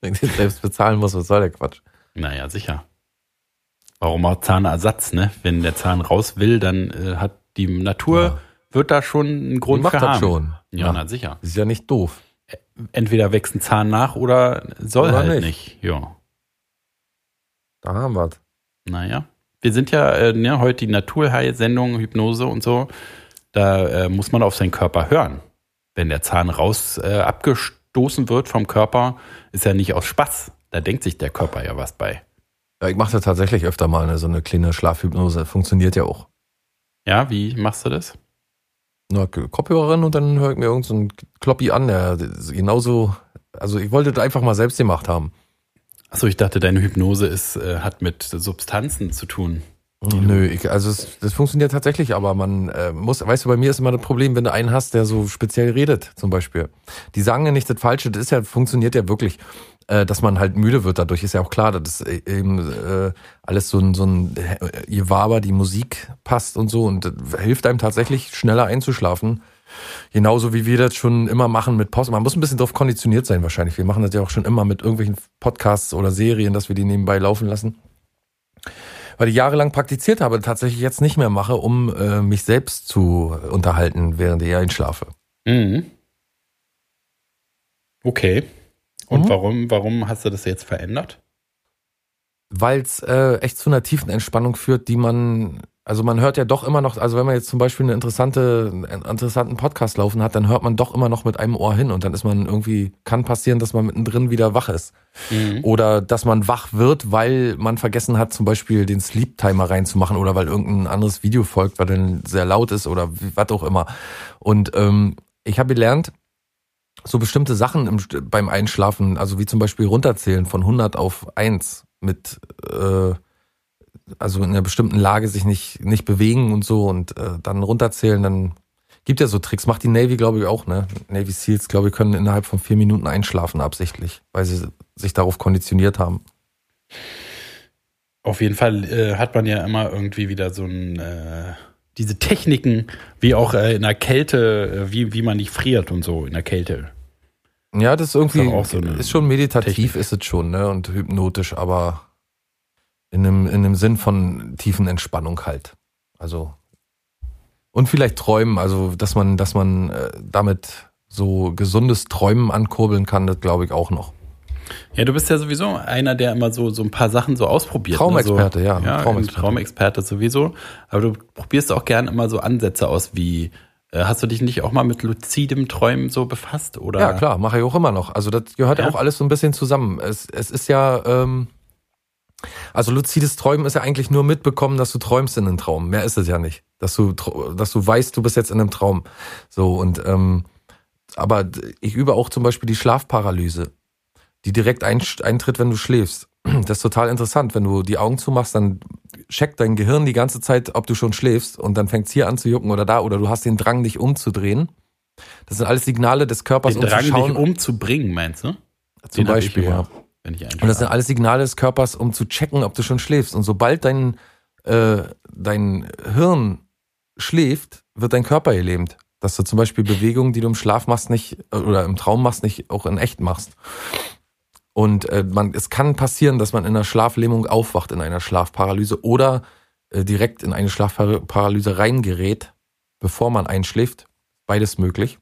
Wenn ich selbst bezahlen muss, was soll der Quatsch?
Naja, sicher. Warum auch Zahnersatz, ne? Wenn der Zahn raus will, dann äh, hat die Natur,
Ja.
wird da schon einen Grund
macht
für
das
haben.
schon.
Ja,
Ja.
na sicher.
Ist ja nicht doof.
Entweder wächst ein Zahn nach oder soll
Oder
halt
nicht.
nicht. Ja.
Da haben wir's.
Naja. Wir sind ja äh, ne, heute die Naturheilsendung, Hypnose und so. Da äh, muss man auf seinen Körper hören. Wenn der Zahn raus äh, abgestoßen wird vom Körper, ist ja nicht aus Spaß. Da denkt sich der Körper ja was bei.
Ja, ich mache da tatsächlich öfter mal eine, so eine kleine Schlafhypnose. Funktioniert ja auch.
Ja, wie machst du das?
Nur Kopfhörerin und dann höre ich mir irgendeinen so Kloppi an, der genauso. Also ich wollte das einfach mal selbst gemacht haben.
Achso, ich dachte, deine Hypnose ist, äh, hat mit Substanzen zu tun.
Nö, ich, also es, das funktioniert tatsächlich, aber man äh, muss, weißt du, bei mir ist immer das Problem, wenn du einen hast, der so speziell redet, zum Beispiel. Die sagen ja nicht das Falsche, das ist ja, funktioniert ja wirklich, äh, dass man halt müde wird dadurch, ist ja auch klar, das ist äh, eben äh, alles so ein, so ein äh, Gewaber, die Musik passt und so und hilft einem tatsächlich schneller einzuschlafen. Genauso wie wir das schon immer machen mit Post. Man muss ein bisschen darauf konditioniert sein wahrscheinlich. Wir machen das ja auch schon immer mit irgendwelchen Podcasts oder Serien, dass wir die nebenbei laufen lassen. Weil ich jahrelang praktiziert habe, tatsächlich jetzt nicht mehr mache, um äh, mich selbst zu unterhalten, während ich einschlafe.
Mhm. Okay. Und
Mhm.
warum, warum hast du das jetzt verändert?
Weil es äh, echt zu einer tiefen Entspannung führt, die man, also man hört ja doch immer noch, also wenn man jetzt zum Beispiel eine interessante, einen interessanten Podcast laufen hat, dann hört man doch immer noch mit einem Ohr hin und dann ist man irgendwie, kann passieren, dass man mittendrin wieder wach ist.
Mhm.
Oder dass man wach wird, weil man vergessen hat, zum Beispiel den Sleep Timer reinzumachen oder weil irgendein anderes Video folgt, weil dann sehr laut ist oder was auch immer. Und ähm, ich habe gelernt, so bestimmte Sachen im, beim Einschlafen, also wie zum Beispiel runterzählen von 100 auf 1 mit, äh, also in einer bestimmten Lage sich nicht, nicht bewegen und so und äh, dann runterzählen, dann gibt ja so Tricks. Macht die Navy, glaube ich, auch, ne? Navy Seals, glaube ich, können innerhalb von vier Minuten einschlafen absichtlich, weil sie sich darauf konditioniert haben.
Auf jeden Fall äh, hat man ja immer irgendwie wieder so ein, äh, diese Techniken, wie auch äh, in der Kälte, äh, wie, wie man nicht friert und so in der Kälte.
Ja, das ist irgendwie,
Ist
ist,
so eine
schon meditativ,
Technik.
ist es schon, ne? Und hypnotisch, aber in einem, in einem Sinn von tiefen Entspannung halt. Also. Und vielleicht träumen, also dass man, dass man äh, damit so gesundes Träumen ankurbeln kann, das glaube ich auch noch.
Ja, du bist ja sowieso einer, der immer so, so ein paar Sachen so ausprobiert.
Traumexperte,
ne? so,
ja,
Ja,
Traumexperte.
Traumexperte. Traumexperte sowieso. Aber du probierst auch gern immer so Ansätze aus wie, äh, hast du dich nicht auch mal mit luzidem Träumen so befasst? Oder?
Ja, klar, mache ich auch immer noch. Also das gehört
Ja?
auch alles so ein bisschen zusammen. Es, es ist ja, ähm, also luzides Träumen ist ja eigentlich nur mitbekommen, dass du träumst in einem Traum. Mehr ist es ja nicht. Dass du, dass du weißt, du bist jetzt in einem Traum. So und ähm, aber ich übe auch zum Beispiel die Schlafparalyse, die direkt ein, eintritt, wenn du schläfst. Das ist total interessant. Wenn du die Augen zumachst, dann checkt dein Gehirn die ganze Zeit, ob du schon schläfst und dann fängt's hier an zu jucken oder da oder du hast den Drang, dich umzudrehen. Das sind alles Signale des Körpers,
Den
um
Drang,
zu schauen,
dich umzubringen, meinst du?
zum
Den
Beispiel, ja.
Wenn ich
Und das sind
einschlafe.
alles Signale des Körpers, um zu checken, ob du schon schläfst. Und sobald dein, äh, dein Hirn schläft, wird dein Körper gelähmt. Dass du zum Beispiel Bewegungen, die du im Schlaf machst, nicht äh, oder im Traum machst, nicht auch in echt machst. Und äh, man, es kann passieren, dass man in einer Schlaflähmung aufwacht, in einer Schlafparalyse oder äh, direkt in eine Schlafparalyse reingerät, bevor man einschläft. Beides möglich.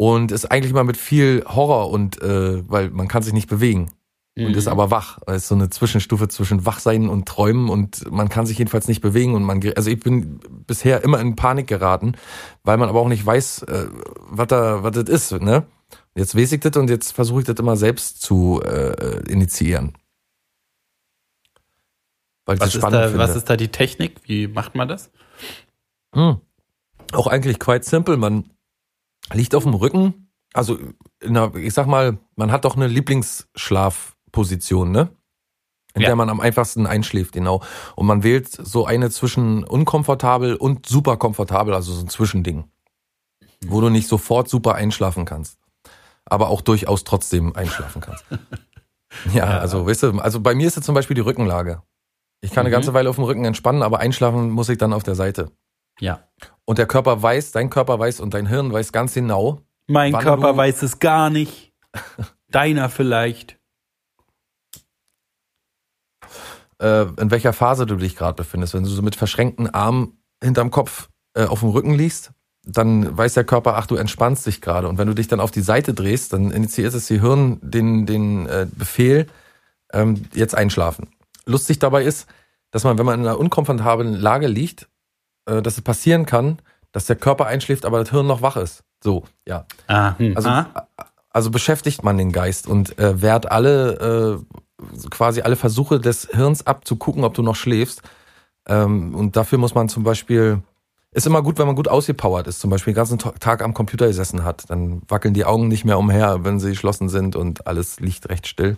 Und ist eigentlich mal mit viel Horror und äh, weil man kann sich nicht bewegen und
Mhm.
ist aber wach. Es ist so eine Zwischenstufe zwischen Wachsein und Träumen und man kann sich jedenfalls nicht bewegen und man, also ich bin bisher immer in Panik geraten, weil man aber auch nicht weiß, äh, was da, was das ist, ne? Jetzt weiß ich das und jetzt versuche ich das immer selbst zu äh, initiieren.
Was, ist da, was ist da die Technik? Wie macht man das?
Hm. Auch eigentlich quite simple. Man liegt auf dem Rücken. Also, in einer, ich sag mal, man hat doch eine Lieblingsschlafposition, ne? In
Ja.
der man am einfachsten einschläft, genau. Und man wählt so eine zwischen unkomfortabel und super komfortabel, also so ein Zwischending. Wo du nicht sofort super einschlafen kannst. Aber auch durchaus trotzdem einschlafen kannst. ja,
Ja.
also, weißt du, also bei mir ist es zum Beispiel die Rückenlage. Ich kann eine
Mhm.
ganze Weile auf dem Rücken entspannen, aber einschlafen muss ich dann auf der Seite.
Ja.
Und der Körper weiß, dein Körper weiß und dein Hirn weiß ganz genau,
Mein Körper weiß es gar nicht. Deiner vielleicht.
äh, in welcher Phase du dich gerade befindest. Wenn du so mit verschränkten Armen hinterm Kopf äh, auf dem Rücken liegst, dann weiß der Körper, ach, du entspannst dich gerade. Und wenn du dich dann auf die Seite drehst, dann initiiert das Gehirn den, den äh, Befehl, ähm, jetzt einschlafen. Lustig dabei ist, dass man, wenn man in einer unkomfortablen Lage liegt, äh, dass es passieren kann, dass der Körper einschläft, aber das Hirn noch wach ist. So, ja.
Ah, hm.
Also,
ah.
also beschäftigt man den Geist und äh, wehrt alle, äh, quasi alle Versuche des Hirns ab, zu gucken, ob du noch schläfst. Ähm, und dafür muss man zum Beispiel, ist immer gut, wenn man gut ausgepowert ist, zum Beispiel den ganzen Ta- Tag am Computer gesessen hat. Dann wackeln die Augen nicht mehr umher, wenn sie geschlossen sind und alles liegt recht still.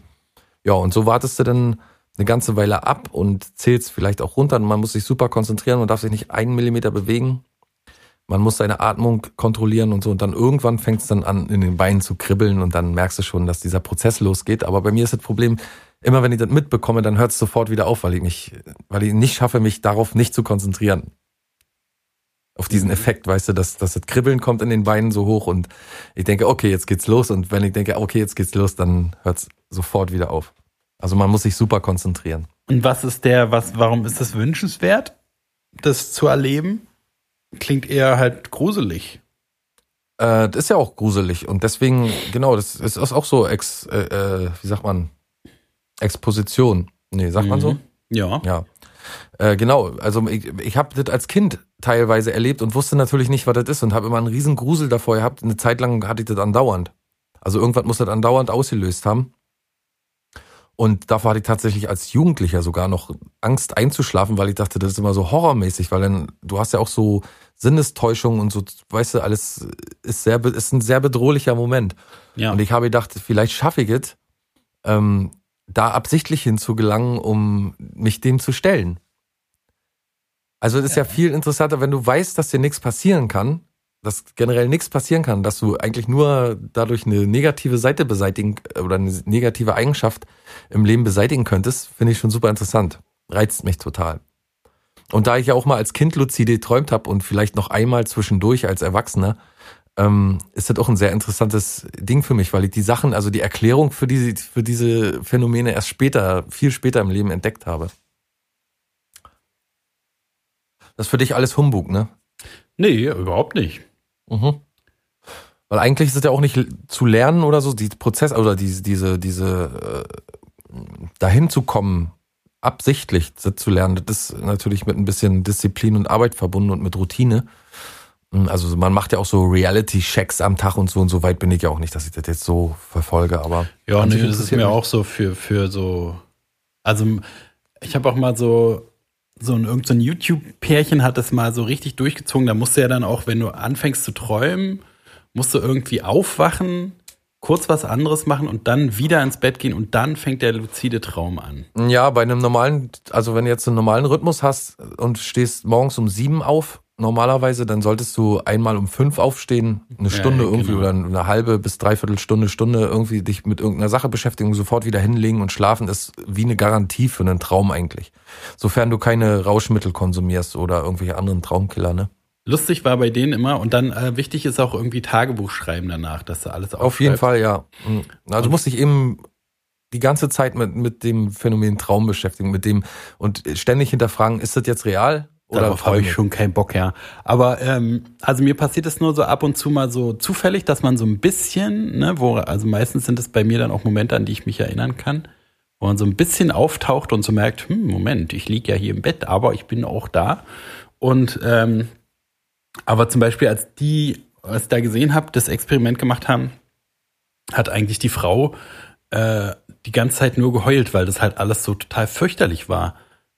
Ja, und so wartest du dann eine ganze Weile ab und zählst vielleicht auch runter und man muss sich super konzentrieren und darf sich nicht einen Millimeter bewegen. Man muss seine Atmung kontrollieren und so. Und dann irgendwann fängt es dann an, in den Beinen zu kribbeln und dann merkst du schon, dass dieser Prozess losgeht. Aber bei mir ist das Problem, immer wenn ich das mitbekomme, dann hört es sofort wieder auf, weil ich mich, weil ich nicht schaffe, mich darauf nicht zu konzentrieren. Auf diesen Effekt, weißt du, dass, dass das Kribbeln kommt in den Beinen so hoch und ich denke, okay, jetzt geht's los. Und wenn ich denke, okay, jetzt geht's los, dann hört es sofort wieder auf. Also man muss sich super konzentrieren.
Und was ist der, was, warum ist das wünschenswert, das zu erleben? Klingt eher halt gruselig.
Äh, das ist ja auch gruselig und deswegen, genau, das ist, auch so, Ex, äh, äh, wie sagt man, Exposition. Nee, sagt man so?
Mhm. Ja.
Ja. Äh, genau, also ich, ich habe das als Kind teilweise erlebt und wusste natürlich nicht, was das ist und habe immer einen riesen Grusel davor gehabt. Eine Zeit lang hatte ich das andauernd. Also irgendwas muss das andauernd ausgelöst haben. Und davor hatte ich tatsächlich als Jugendlicher sogar noch Angst einzuschlafen, weil ich dachte, das ist immer so horrormäßig, weil dann, du hast ja auch so Sinnestäuschung und so, weißt du, alles ist sehr, ist ein sehr bedrohlicher Moment.
Ja.
Und ich habe gedacht, vielleicht schaffe ich es, ähm, da absichtlich hinzugelangen, um mich dem zu stellen. Also es ist ja. viel interessanter, wenn du weißt, dass dir nichts passieren kann, dass generell nichts passieren kann, dass du eigentlich nur dadurch eine negative Seite beseitigen oder eine negative Eigenschaft im Leben beseitigen könntest, finde ich schon super interessant. Reizt mich total. Und da ich ja auch mal als Kind luzide geträumt habe und vielleicht noch einmal zwischendurch als Erwachsener, ähm, ist das auch ein sehr interessantes Ding für mich, weil ich die Sachen, also die Erklärung für diese, für diese Phänomene erst später, viel später im Leben entdeckt habe. Das ist für dich alles Humbug, ne?
Nee, überhaupt nicht.
Mhm. Weil eigentlich ist es ja auch nicht zu lernen oder so, die Prozess oder diese, diese, diese äh, dahin zu kommen, absichtlich zu lernen, das ist natürlich mit ein bisschen Disziplin und Arbeit verbunden und mit Routine. Also man macht ja auch so Reality-Checks am Tag und so und so weit bin ich ja auch nicht, dass ich das jetzt so verfolge, aber.
Ja, nee, das ist mir auch so für, für so. Also ich habe auch mal so, so ein irgendein YouTube-Pärchen hat das mal so richtig durchgezogen. Da musst du ja dann auch, wenn du anfängst zu träumen, musst du irgendwie aufwachen, kurz was anderes machen und dann wieder ins Bett gehen und dann fängt der luzide Traum an.
Ja, bei einem normalen, also wenn du jetzt einen normalen Rhythmus hast und stehst morgens um sieben auf, normalerweise, dann solltest du einmal um fünf aufstehen, eine Stunde
ja,
irgendwie
genau.
oder eine halbe bis dreiviertel Stunde, Stunde irgendwie dich mit irgendeiner Sache beschäftigen, sofort wieder hinlegen und schlafen ist wie eine Garantie für einen Traum eigentlich. Sofern du keine Rauschmittel konsumierst oder irgendwelche anderen Traumkiller, ne?
Lustig war bei denen immer und dann äh, wichtig ist auch irgendwie Tagebuch schreiben danach, dass du alles
Auf jeden. Fall, ja. Mhm. Also du musst dich eben die ganze Zeit mit, mit dem Phänomen Traum beschäftigen, mit dem und ständig hinterfragen, ist das jetzt real? Oder
Darauf habe ich schon keinen Bock, ja. Aber ähm, also mir passiert es nur so ab und zu mal so zufällig, dass man so ein bisschen, ne, wo, also meistens sind es bei mir dann auch Momente, an die ich mich erinnern kann, wo man so ein bisschen auftaucht und so merkt, hm, Moment, ich lieg ja hier im Bett, aber ich bin auch da. Und ähm, aber zum Beispiel, als die, als ich da gesehen habe, das Experiment gemacht haben, hat eigentlich die Frau äh, die ganze Zeit nur geheult, weil das halt alles so total fürchterlich war.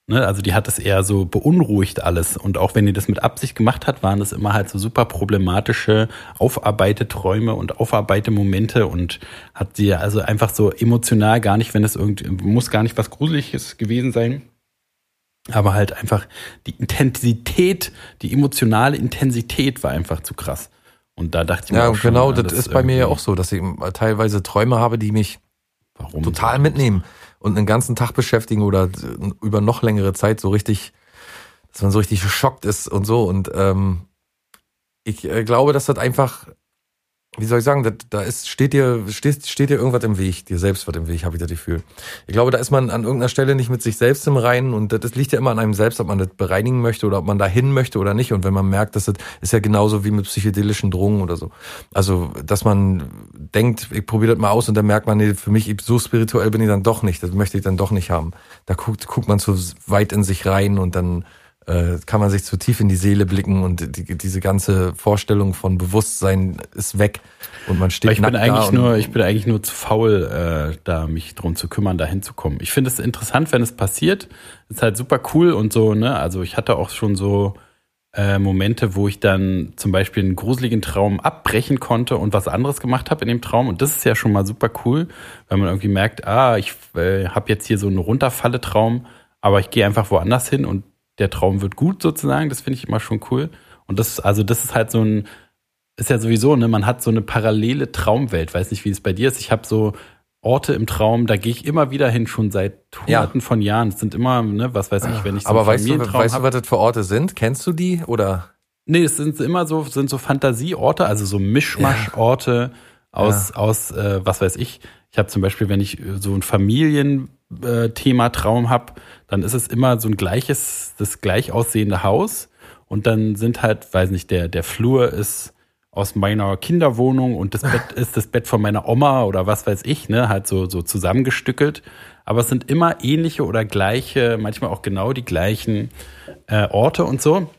Ne? Also die hat das eher so beunruhigt alles. Und auch wenn die das mit Absicht gemacht hat, waren das immer halt so super problematische, aufarbeitete Träume und aufarbeitete Momente und hat sie also einfach so emotional gar nicht, wenn es irgendwie, muss gar nicht was Gruseliges gewesen sein. Aber halt einfach die Intensität, die emotionale Intensität war einfach zu krass. Und da dachte ich mir
Ja,
auch schon,
genau,
ja,
das, ist bei mir ja auch so, dass ich teilweise Träume habe, die mich
Warum?
total mitnehmen und einen ganzen Tag beschäftigen oder über noch längere Zeit so richtig, dass man so richtig geschockt ist und so. Und ähm, ich äh, glaube, dass das einfach, wie soll ich sagen, das, da ist, steht dir, steht, steht dir irgendwas im Weg, dir selbst was im Weg, habe ich das Gefühl. Ich glaube, da ist man an irgendeiner Stelle nicht mit sich selbst im Reinen und das liegt ja immer an einem selbst, ob man das bereinigen möchte oder ob man da hin möchte oder nicht. Und wenn man merkt, dass das ist ja genauso wie mit psychedelischen Drogen oder so. Also, dass man denkt, ich probiere das mal aus und dann merkt man, nee, für mich so spirituell bin ich dann doch nicht, das möchte ich dann doch nicht haben. Da guckt, guckt man zu weit in sich rein und dann äh, kann man sich zu tief in die Seele blicken und die, diese ganze Vorstellung von Bewusstsein ist weg und man steht
Aber ich bin eigentlich nur, ich bin eigentlich nur zu faul, äh, da mich drum zu kümmern, da hinzukommen. Ich finde es interessant, wenn es passiert. Ist halt super cool und so, ne? Also ich hatte auch schon so äh, Momente, wo ich dann zum Beispiel einen gruseligen Traum abbrechen konnte und was anderes gemacht habe in dem Traum. Und das ist ja schon mal super cool, weil man irgendwie merkt, ah, ich äh, habe jetzt hier so einen Runterfalle-Traum, aber ich gehe einfach woanders hin und der Traum wird gut sozusagen. Das finde ich immer schon cool. Und das, also das ist halt so ein, ist ja sowieso, ne, man hat so eine parallele Traumwelt. Weiß nicht, wie es bei dir ist. Ich habe so Orte im Traum, da gehe ich immer wieder hin, schon seit
Ja.
hunderten von Jahren. Es sind immer, ne, was weiß ich, wenn ich so
Aber weißt du, weißt du, was das für Orte sind? Kennst du die oder?
Nee, es sind immer so, sind so Fantasieorte, also so Mischmaschorte aus, aus äh, was weiß ich. Ich habe zum Beispiel, wenn ich so ein äh, Thema Traum habe, dann ist es immer so ein gleiches, das gleich aussehende Haus. Und dann sind halt, weiß nicht, der, der Flur ist aus meiner Kinderwohnung und das Bett ist das Bett von meiner Oma oder was weiß ich, ne, halt so, so zusammengestückelt. Aber es sind immer ähnliche oder gleiche, manchmal auch genau die gleichen äh, Orte und so.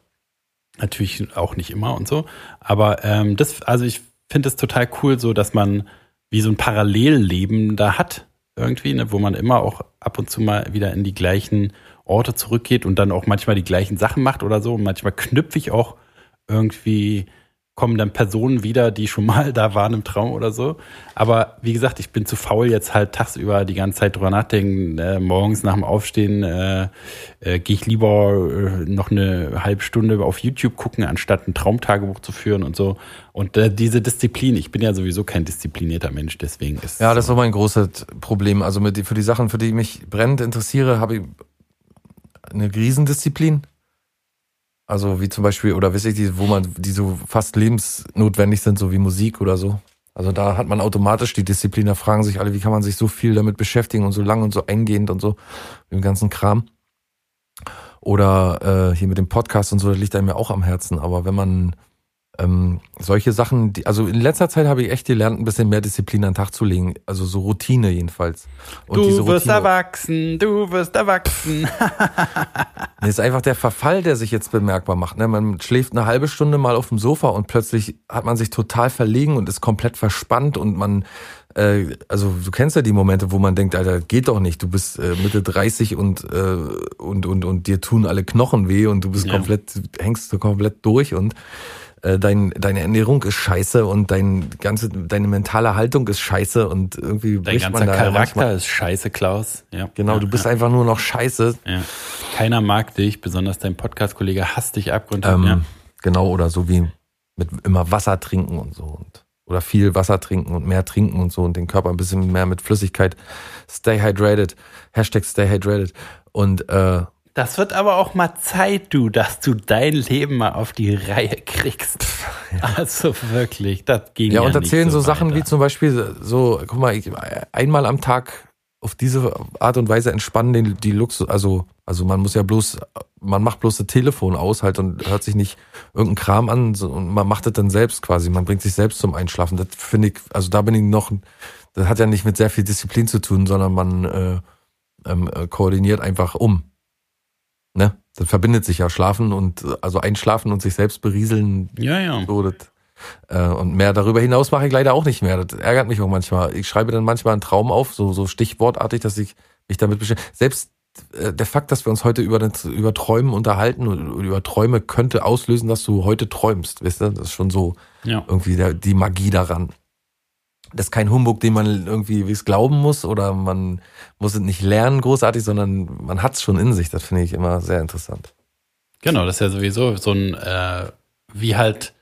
Natürlich auch nicht immer und so. Aber ähm, das, also ich finde es total cool, so dass man wie so ein Parallelleben da hat, irgendwie, ne, wo man immer auch ab und zu mal wieder in die gleichen Orte zurückgeht und dann auch manchmal die gleichen Sachen macht oder so. Und manchmal knüpfe ich auch irgendwie kommen dann Personen wieder, die schon mal da waren im Traum oder so. Aber wie gesagt, ich bin zu faul, jetzt halt tagsüber die ganze Zeit drüber nachdenken. Äh, morgens nach dem Aufstehen äh, äh, gehe ich lieber äh, noch eine halbe Stunde auf YouTube gucken, anstatt ein Traumtagebuch zu führen und so. Und äh, diese Disziplin, ich bin ja sowieso kein disziplinierter Mensch, deswegen ist
Ja, das ist auch mein großes Problem. Also mit, für die Sachen, für die ich mich brennend interessiere, habe ich eine Riesendisziplin. Also wie zum Beispiel, oder weiß ich, die, wo man, die so fast lebensnotwendig sind, so wie Musik oder so. Also da hat man automatisch die Disziplin, da fragen sich alle, wie kann man sich so viel damit beschäftigen und so lang und so eingehend und so, mit dem ganzen Kram. Oder äh, hier mit dem Podcast und so, das liegt einem ja auch am Herzen. Aber wenn man ähm, solche Sachen, die, also in letzter Zeit habe ich echt gelernt, ein bisschen mehr Disziplin an den Tag zu legen. Also so Routine jedenfalls. Und
du wirst
Routine-
erwachsen, du wirst erwachsen.
Nee, ist einfach der Verfall, der sich jetzt bemerkbar macht. Ne? Man schläft eine halbe Stunde mal auf dem Sofa und plötzlich hat man sich total verlegen und ist komplett verspannt und man, äh, also du kennst ja die Momente, wo man denkt, Alter, geht doch nicht. Du bist äh, Mitte 30 und, äh, und, und, und dir tun alle Knochen weh und du bist
Ja.
komplett, hängst du komplett durch und äh, dein, deine Ernährung ist scheiße und dein ganze, deine mentale Haltung ist scheiße und irgendwie
Dein
bricht
ganzer
man da ja
Charakter
manchmal.
ist scheiße, Klaus. Ja.
Genau,
ja,
du bist
ja,
einfach nur noch scheiße.
ja. Keiner mag dich, besonders dein Podcast-Kollege hasst dich abgrundtief.
Ähm,
ja.
Genau, oder so wie mit immer Wasser trinken und so. Und, oder viel Wasser trinken und mehr trinken und so und den Körper ein bisschen mehr mit Flüssigkeit. Stay hydrated. Hashtag stay hydrated. Und äh,
Das wird aber auch mal Zeit, du, dass du dein Leben mal auf die Reihe kriegst. Also wirklich, das ging
ja,
ja
und
nicht
erzählen so, Sachen
weiter.
wie zum Beispiel so, guck mal, ich, einmal am Tag auf diese Art und Weise entspannen den, die Luxus, also, also man muss ja bloß, man macht bloß das Telefon aus halt und hört sich nicht irgendeinen Kram an so, und man macht das dann selbst quasi, man bringt sich selbst zum Einschlafen. Das finde ich, also da bin ich noch, das hat ja nicht mit sehr viel Disziplin zu tun, sondern man äh, ähm, äh, koordiniert einfach um. Ne? Das verbindet sich ja Schlafen und also Einschlafen und sich selbst berieseln,
Ja, ja.
so, das, äh, und mehr darüber hinaus mache ich leider auch nicht mehr. Das ärgert mich auch manchmal. Ich schreibe dann manchmal einen Traum auf, so, so stichwortartig, dass ich mich damit beschäftige. Selbst äh, der Fakt, dass wir uns heute über, das, über Träumen unterhalten und über Träume könnte auslösen, dass du heute träumst. Weißt du? Das ist schon so
ja.
irgendwie der, die Magie daran. Das ist kein Humbug, den man irgendwie wie es glauben muss oder man muss es nicht lernen großartig, sondern man hat es schon in sich. Das finde ich immer sehr interessant.
Genau, das ist ja sowieso so ein, äh, wie halt,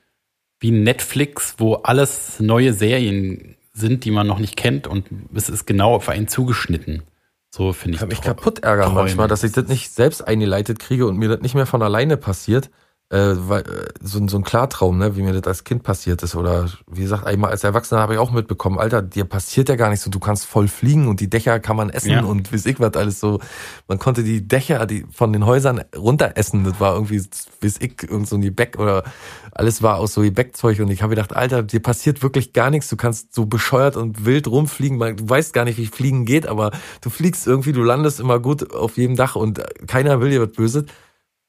wie Netflix, wo alles neue Serien sind, die man noch nicht kennt und es ist genau auf einen zugeschnitten. So finde
Ich
ich.
kann mich kaputt ärgern manchmal, dass ich das nicht selbst eingeleitet kriege und mir das nicht mehr von alleine passiert. Äh, äh, so, ein- so ein Klartraum, ne, wie mir das als Kind passiert ist. Oder wie gesagt, einmal als Erwachsener habe ich auch mitbekommen, Alter, dir passiert ja gar nichts so, du kannst voll fliegen und die Dächer kann man essen
Ja.
und weiß ich was alles so. Man konnte die Dächer die von den Häusern runter essen. Das war irgendwie, weiß ich, irgend so ein Gebäck oder alles war aus so Gebäckzeug und ich habe gedacht, Alter, dir passiert wirklich gar nichts. Du kannst so bescheuert und wild rumfliegen. Du weißt gar nicht, wie Fliegen geht, aber du fliegst irgendwie, du landest immer gut auf jedem Dach und keiner will dir was Böses.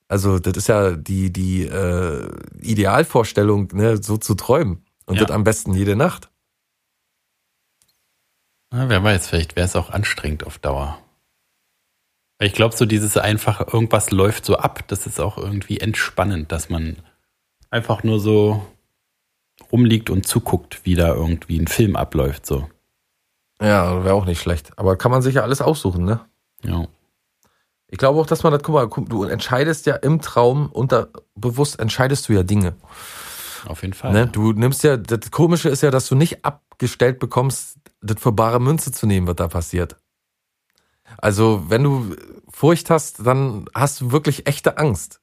Also das ist ja die die äh, Idealvorstellung, ne, so zu träumen und
Ja.
das am besten jede Nacht.
Ja, wer weiß, vielleicht wäre es auch anstrengend auf Dauer. Ich glaube, so dieses einfach, irgendwas läuft so ab, das ist auch irgendwie entspannend, dass man einfach nur so rumliegt und zuguckt, wie da irgendwie ein Film abläuft. So.
Ja, wäre auch nicht schlecht. Aber kann man sich ja alles aussuchen, ne?
Ja.
Ich glaube auch, dass man das, guck mal, du entscheidest ja im Traum unterbewusst entscheidest du ja Dinge.
Auf jeden Fall.
Ne? Du nimmst ja, das Komische ist ja, dass du nicht abgestellt bekommst, das für bare Münze zu nehmen, was da passiert. Also, wenn du Furcht hast, dann hast du wirklich echte Angst.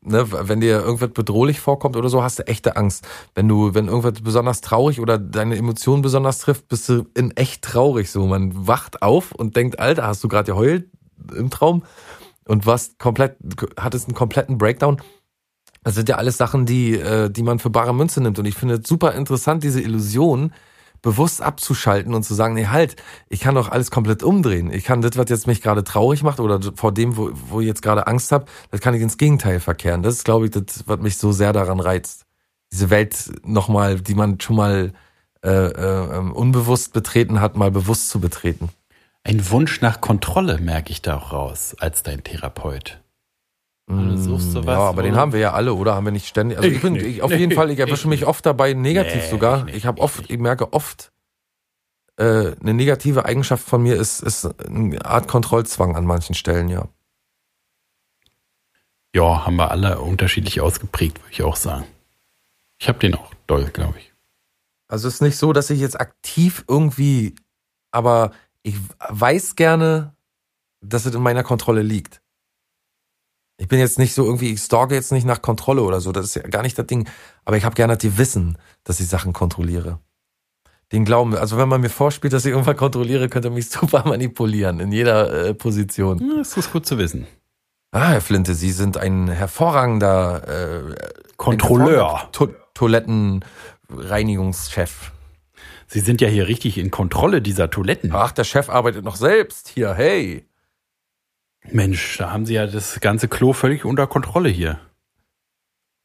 ne, wenn dir irgendwas bedrohlich vorkommt oder so, hast du echte Angst. Wenn du, wenn irgendwas besonders traurig oder deine Emotionen besonders trifft, bist du in echt traurig. So, man wacht auf und denkt, Alter, hast du gerade geheult im Traum und warst komplett, hattest einen kompletten Breakdown. Das sind ja alles Sachen, die, äh, die man für bare Münze nimmt. Und ich finde es super interessant, diese Illusion bewusst abzuschalten und zu sagen, nee, halt, ich kann doch alles komplett umdrehen. Ich kann das, was jetzt mich gerade traurig macht oder vor dem, wo, wo ich jetzt gerade Angst habe, das kann ich ins Gegenteil verkehren. Das ist, glaube ich, das, was mich so sehr daran reizt. Diese Welt nochmal, die man schon mal äh, äh, ähm, unbewusst betreten hat, mal bewusst zu betreten.
Ein Wunsch nach Kontrolle merke ich da auch raus als dein Therapeut. Du suchst sowas,
ja, aber den haben wir ja alle, oder? Haben wir nicht ständig? Also ich,
Ich
bin, ich, auf jeden Fall, ich erwische
ich
mich oft dabei negativ
Nee,
sogar.
ich
Ich habe oft, ich merke oft, äh, eine negative Eigenschaft von mir ist, ist eine Art Kontrollzwang an manchen Stellen, ja.
Ja, haben wir alle unterschiedlich ausgeprägt, würde ich auch sagen. Ich habe den auch doll, glaube ich.
Also es ist nicht so, dass ich jetzt aktiv irgendwie, aber ich weiß gerne, dass es in meiner Kontrolle liegt. Ich bin jetzt nicht so irgendwie, ich stalke jetzt nicht nach Kontrolle oder so, das ist ja gar nicht das Ding. Aber ich habe gerne die Wissen, dass ich Sachen kontrolliere. Den Glauben, also wenn man mir vorspielt, dass ich irgendwann kontrolliere, könnte mich super manipulieren, in jeder äh, Position.
Ja, Das ist gut zu wissen.
Ah, Herr Flinte, Sie sind ein hervorragender äh,
Kontrolleur.
To Toilettenreinigungschef.
Sie sind ja hier richtig in Kontrolle dieser Toiletten.
Ach, der Chef arbeitet noch selbst hier, hey.
Mensch, da haben Sie ja das ganze Klo völlig unter Kontrolle hier.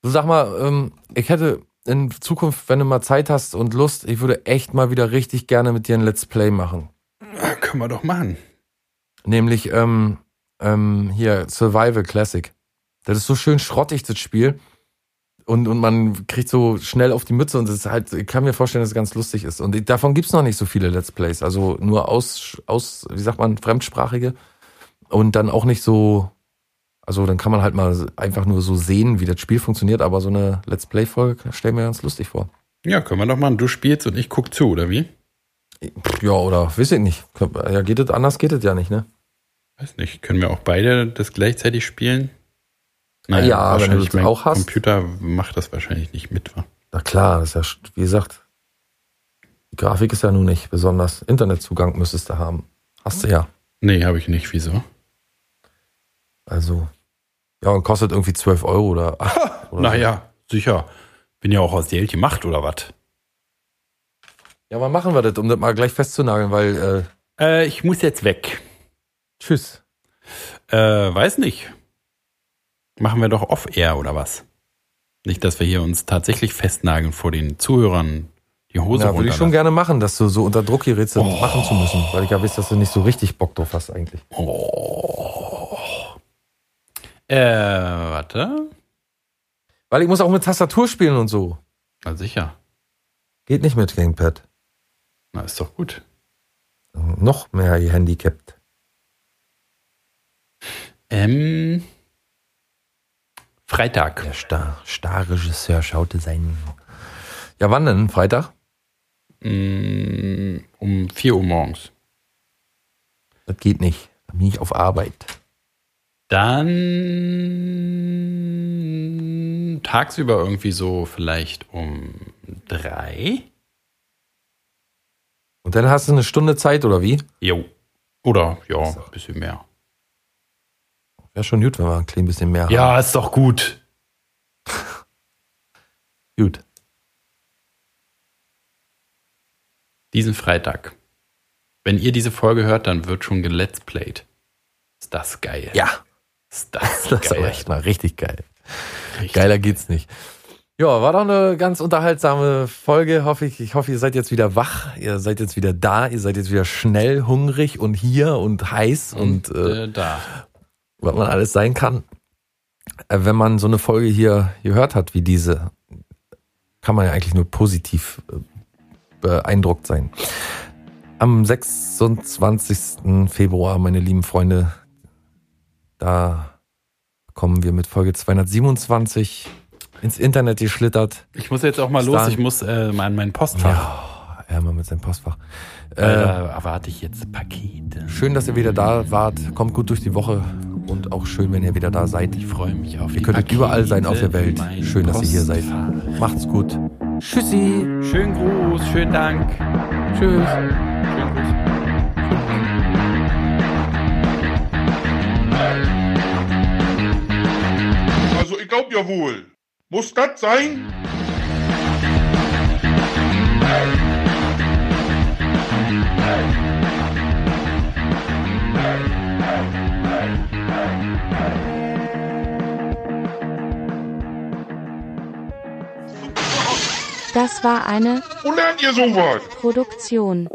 Du sag mal, ähm, ich hätte in Zukunft, wenn du mal Zeit hast und Lust, ich würde echt mal wieder richtig gerne mit dir ein Let's Play machen.
Ja, können wir doch machen.
Nämlich ähm, ähm, hier Survival Classic. Das ist so schön schrottig, das Spiel. Und, und man kriegt so schnell auf die Mütze und es ist halt, ich kann mir vorstellen, dass es ganz lustig ist. Und davon gibt's noch nicht so viele Let's Plays. Also nur aus, aus, wie sagt man, fremdsprachige. Und dann auch nicht so, also dann kann man halt mal einfach nur so sehen, wie das Spiel funktioniert, aber so eine Let's Play-Folge stelle mir ganz lustig vor.
Ja, können wir doch machen. Du spielst und ich guck zu, oder wie?
Ja, oder weiß ich nicht. Ja, geht es anders, geht es ja nicht, ne?
Weiß nicht. Können wir auch beide das gleichzeitig spielen?
Ja, wenn du
wahrscheinlich
das auch hast.
Computer macht das wahrscheinlich nicht mit, wa?
Na klar, das ist ja, wie gesagt, die Grafik ist ja nun nicht besonders. Internetzugang müsstest du haben. Hast du ja.
Nee, habe ich nicht. Wieso?
Also, ja, und kostet irgendwie 12 Euro oder, oder
Naja, sicher. Bin ja auch aus Geld gemacht, oder was?
so. Ja, wann machen wir das, um das mal gleich festzunageln, weil, äh,
Äh, ich muss jetzt weg.
tschüss.
Äh, weiß nicht. Machen wir doch off-air, oder was? Nicht, dass wir hier uns tatsächlich festnageln vor den Zuhörern die Hose
Ja, würde ich schon gerne machen, dass du so unter Druck gerätst, das machen zu müssen, weil ich ja weiß, dass du nicht so richtig Bock drauf hast eigentlich.
Oh. Äh, warte.
Weil ich muss auch mit Tastatur spielen und so.
Na sicher.
Geht nicht mit Gamepad.
Na, ist doch gut.
Noch mehr gehandicapt.
Ähm, Freitag.
Der Star, Starregisseur schaute seinen. Ja, wann denn? Freitag?
Mm, um 4 Uhr morgens.
Das geht nicht. Da bin ich auf Arbeit.
Dann tagsüber irgendwie so vielleicht um drei.
Und dann hast du eine Stunde Zeit, oder wie?
Jo. Oder, ja, ein bisschen mehr.
Wäre schon gut, wenn wir ein klein bisschen mehr haben.
Ja, ist doch gut.
Gut.
Diesen Freitag. Wenn ihr diese Folge hört, dann wird schon gelet's played. Ist das geil.
Ja,
Ist das,
das ist
geil.
aber echt mal richtig geil.
Richtig
Geiler geht's nicht. Ja, war doch eine ganz unterhaltsame Folge. Hoffe ich, ich hoffe, ihr seid jetzt wieder wach. Ihr seid jetzt wieder da. Ihr seid jetzt wieder schnell, hungrig und hier und heiß und,
Und
äh,
äh, da.
Was man alles sein kann. Äh, wenn man so eine Folge hier gehört hat wie diese, kann man ja eigentlich nur positiv äh, beeindruckt sein. Am 26. Februar, meine lieben Freunde, da kommen wir mit Folge 227 ins Internet geschlittert.
Ich muss jetzt auch mal
Bis
los.
dann.
Ich muss äh, mal in mein Postfach.
Ja, er mal mit seinem Postfach.
Äh,
Äh,
erwarte ich jetzt Pakete.
schön, dass ihr wieder da wart. Kommt gut durch die Woche und auch schön, wenn ihr wieder da seid.
Ich freue mich auf
Ihr könntet
Pakete
überall sein auf der Welt. Schön, dass ihr hier seid. Macht's gut. Tschüssi.
Schönen Gruß, schönen Dank.
Tschüss.
Schönen Gruß.
Also ich glaub ja wohl. Muss das sein?
Das war eine
Wo lernt ihr sowas?
Produktion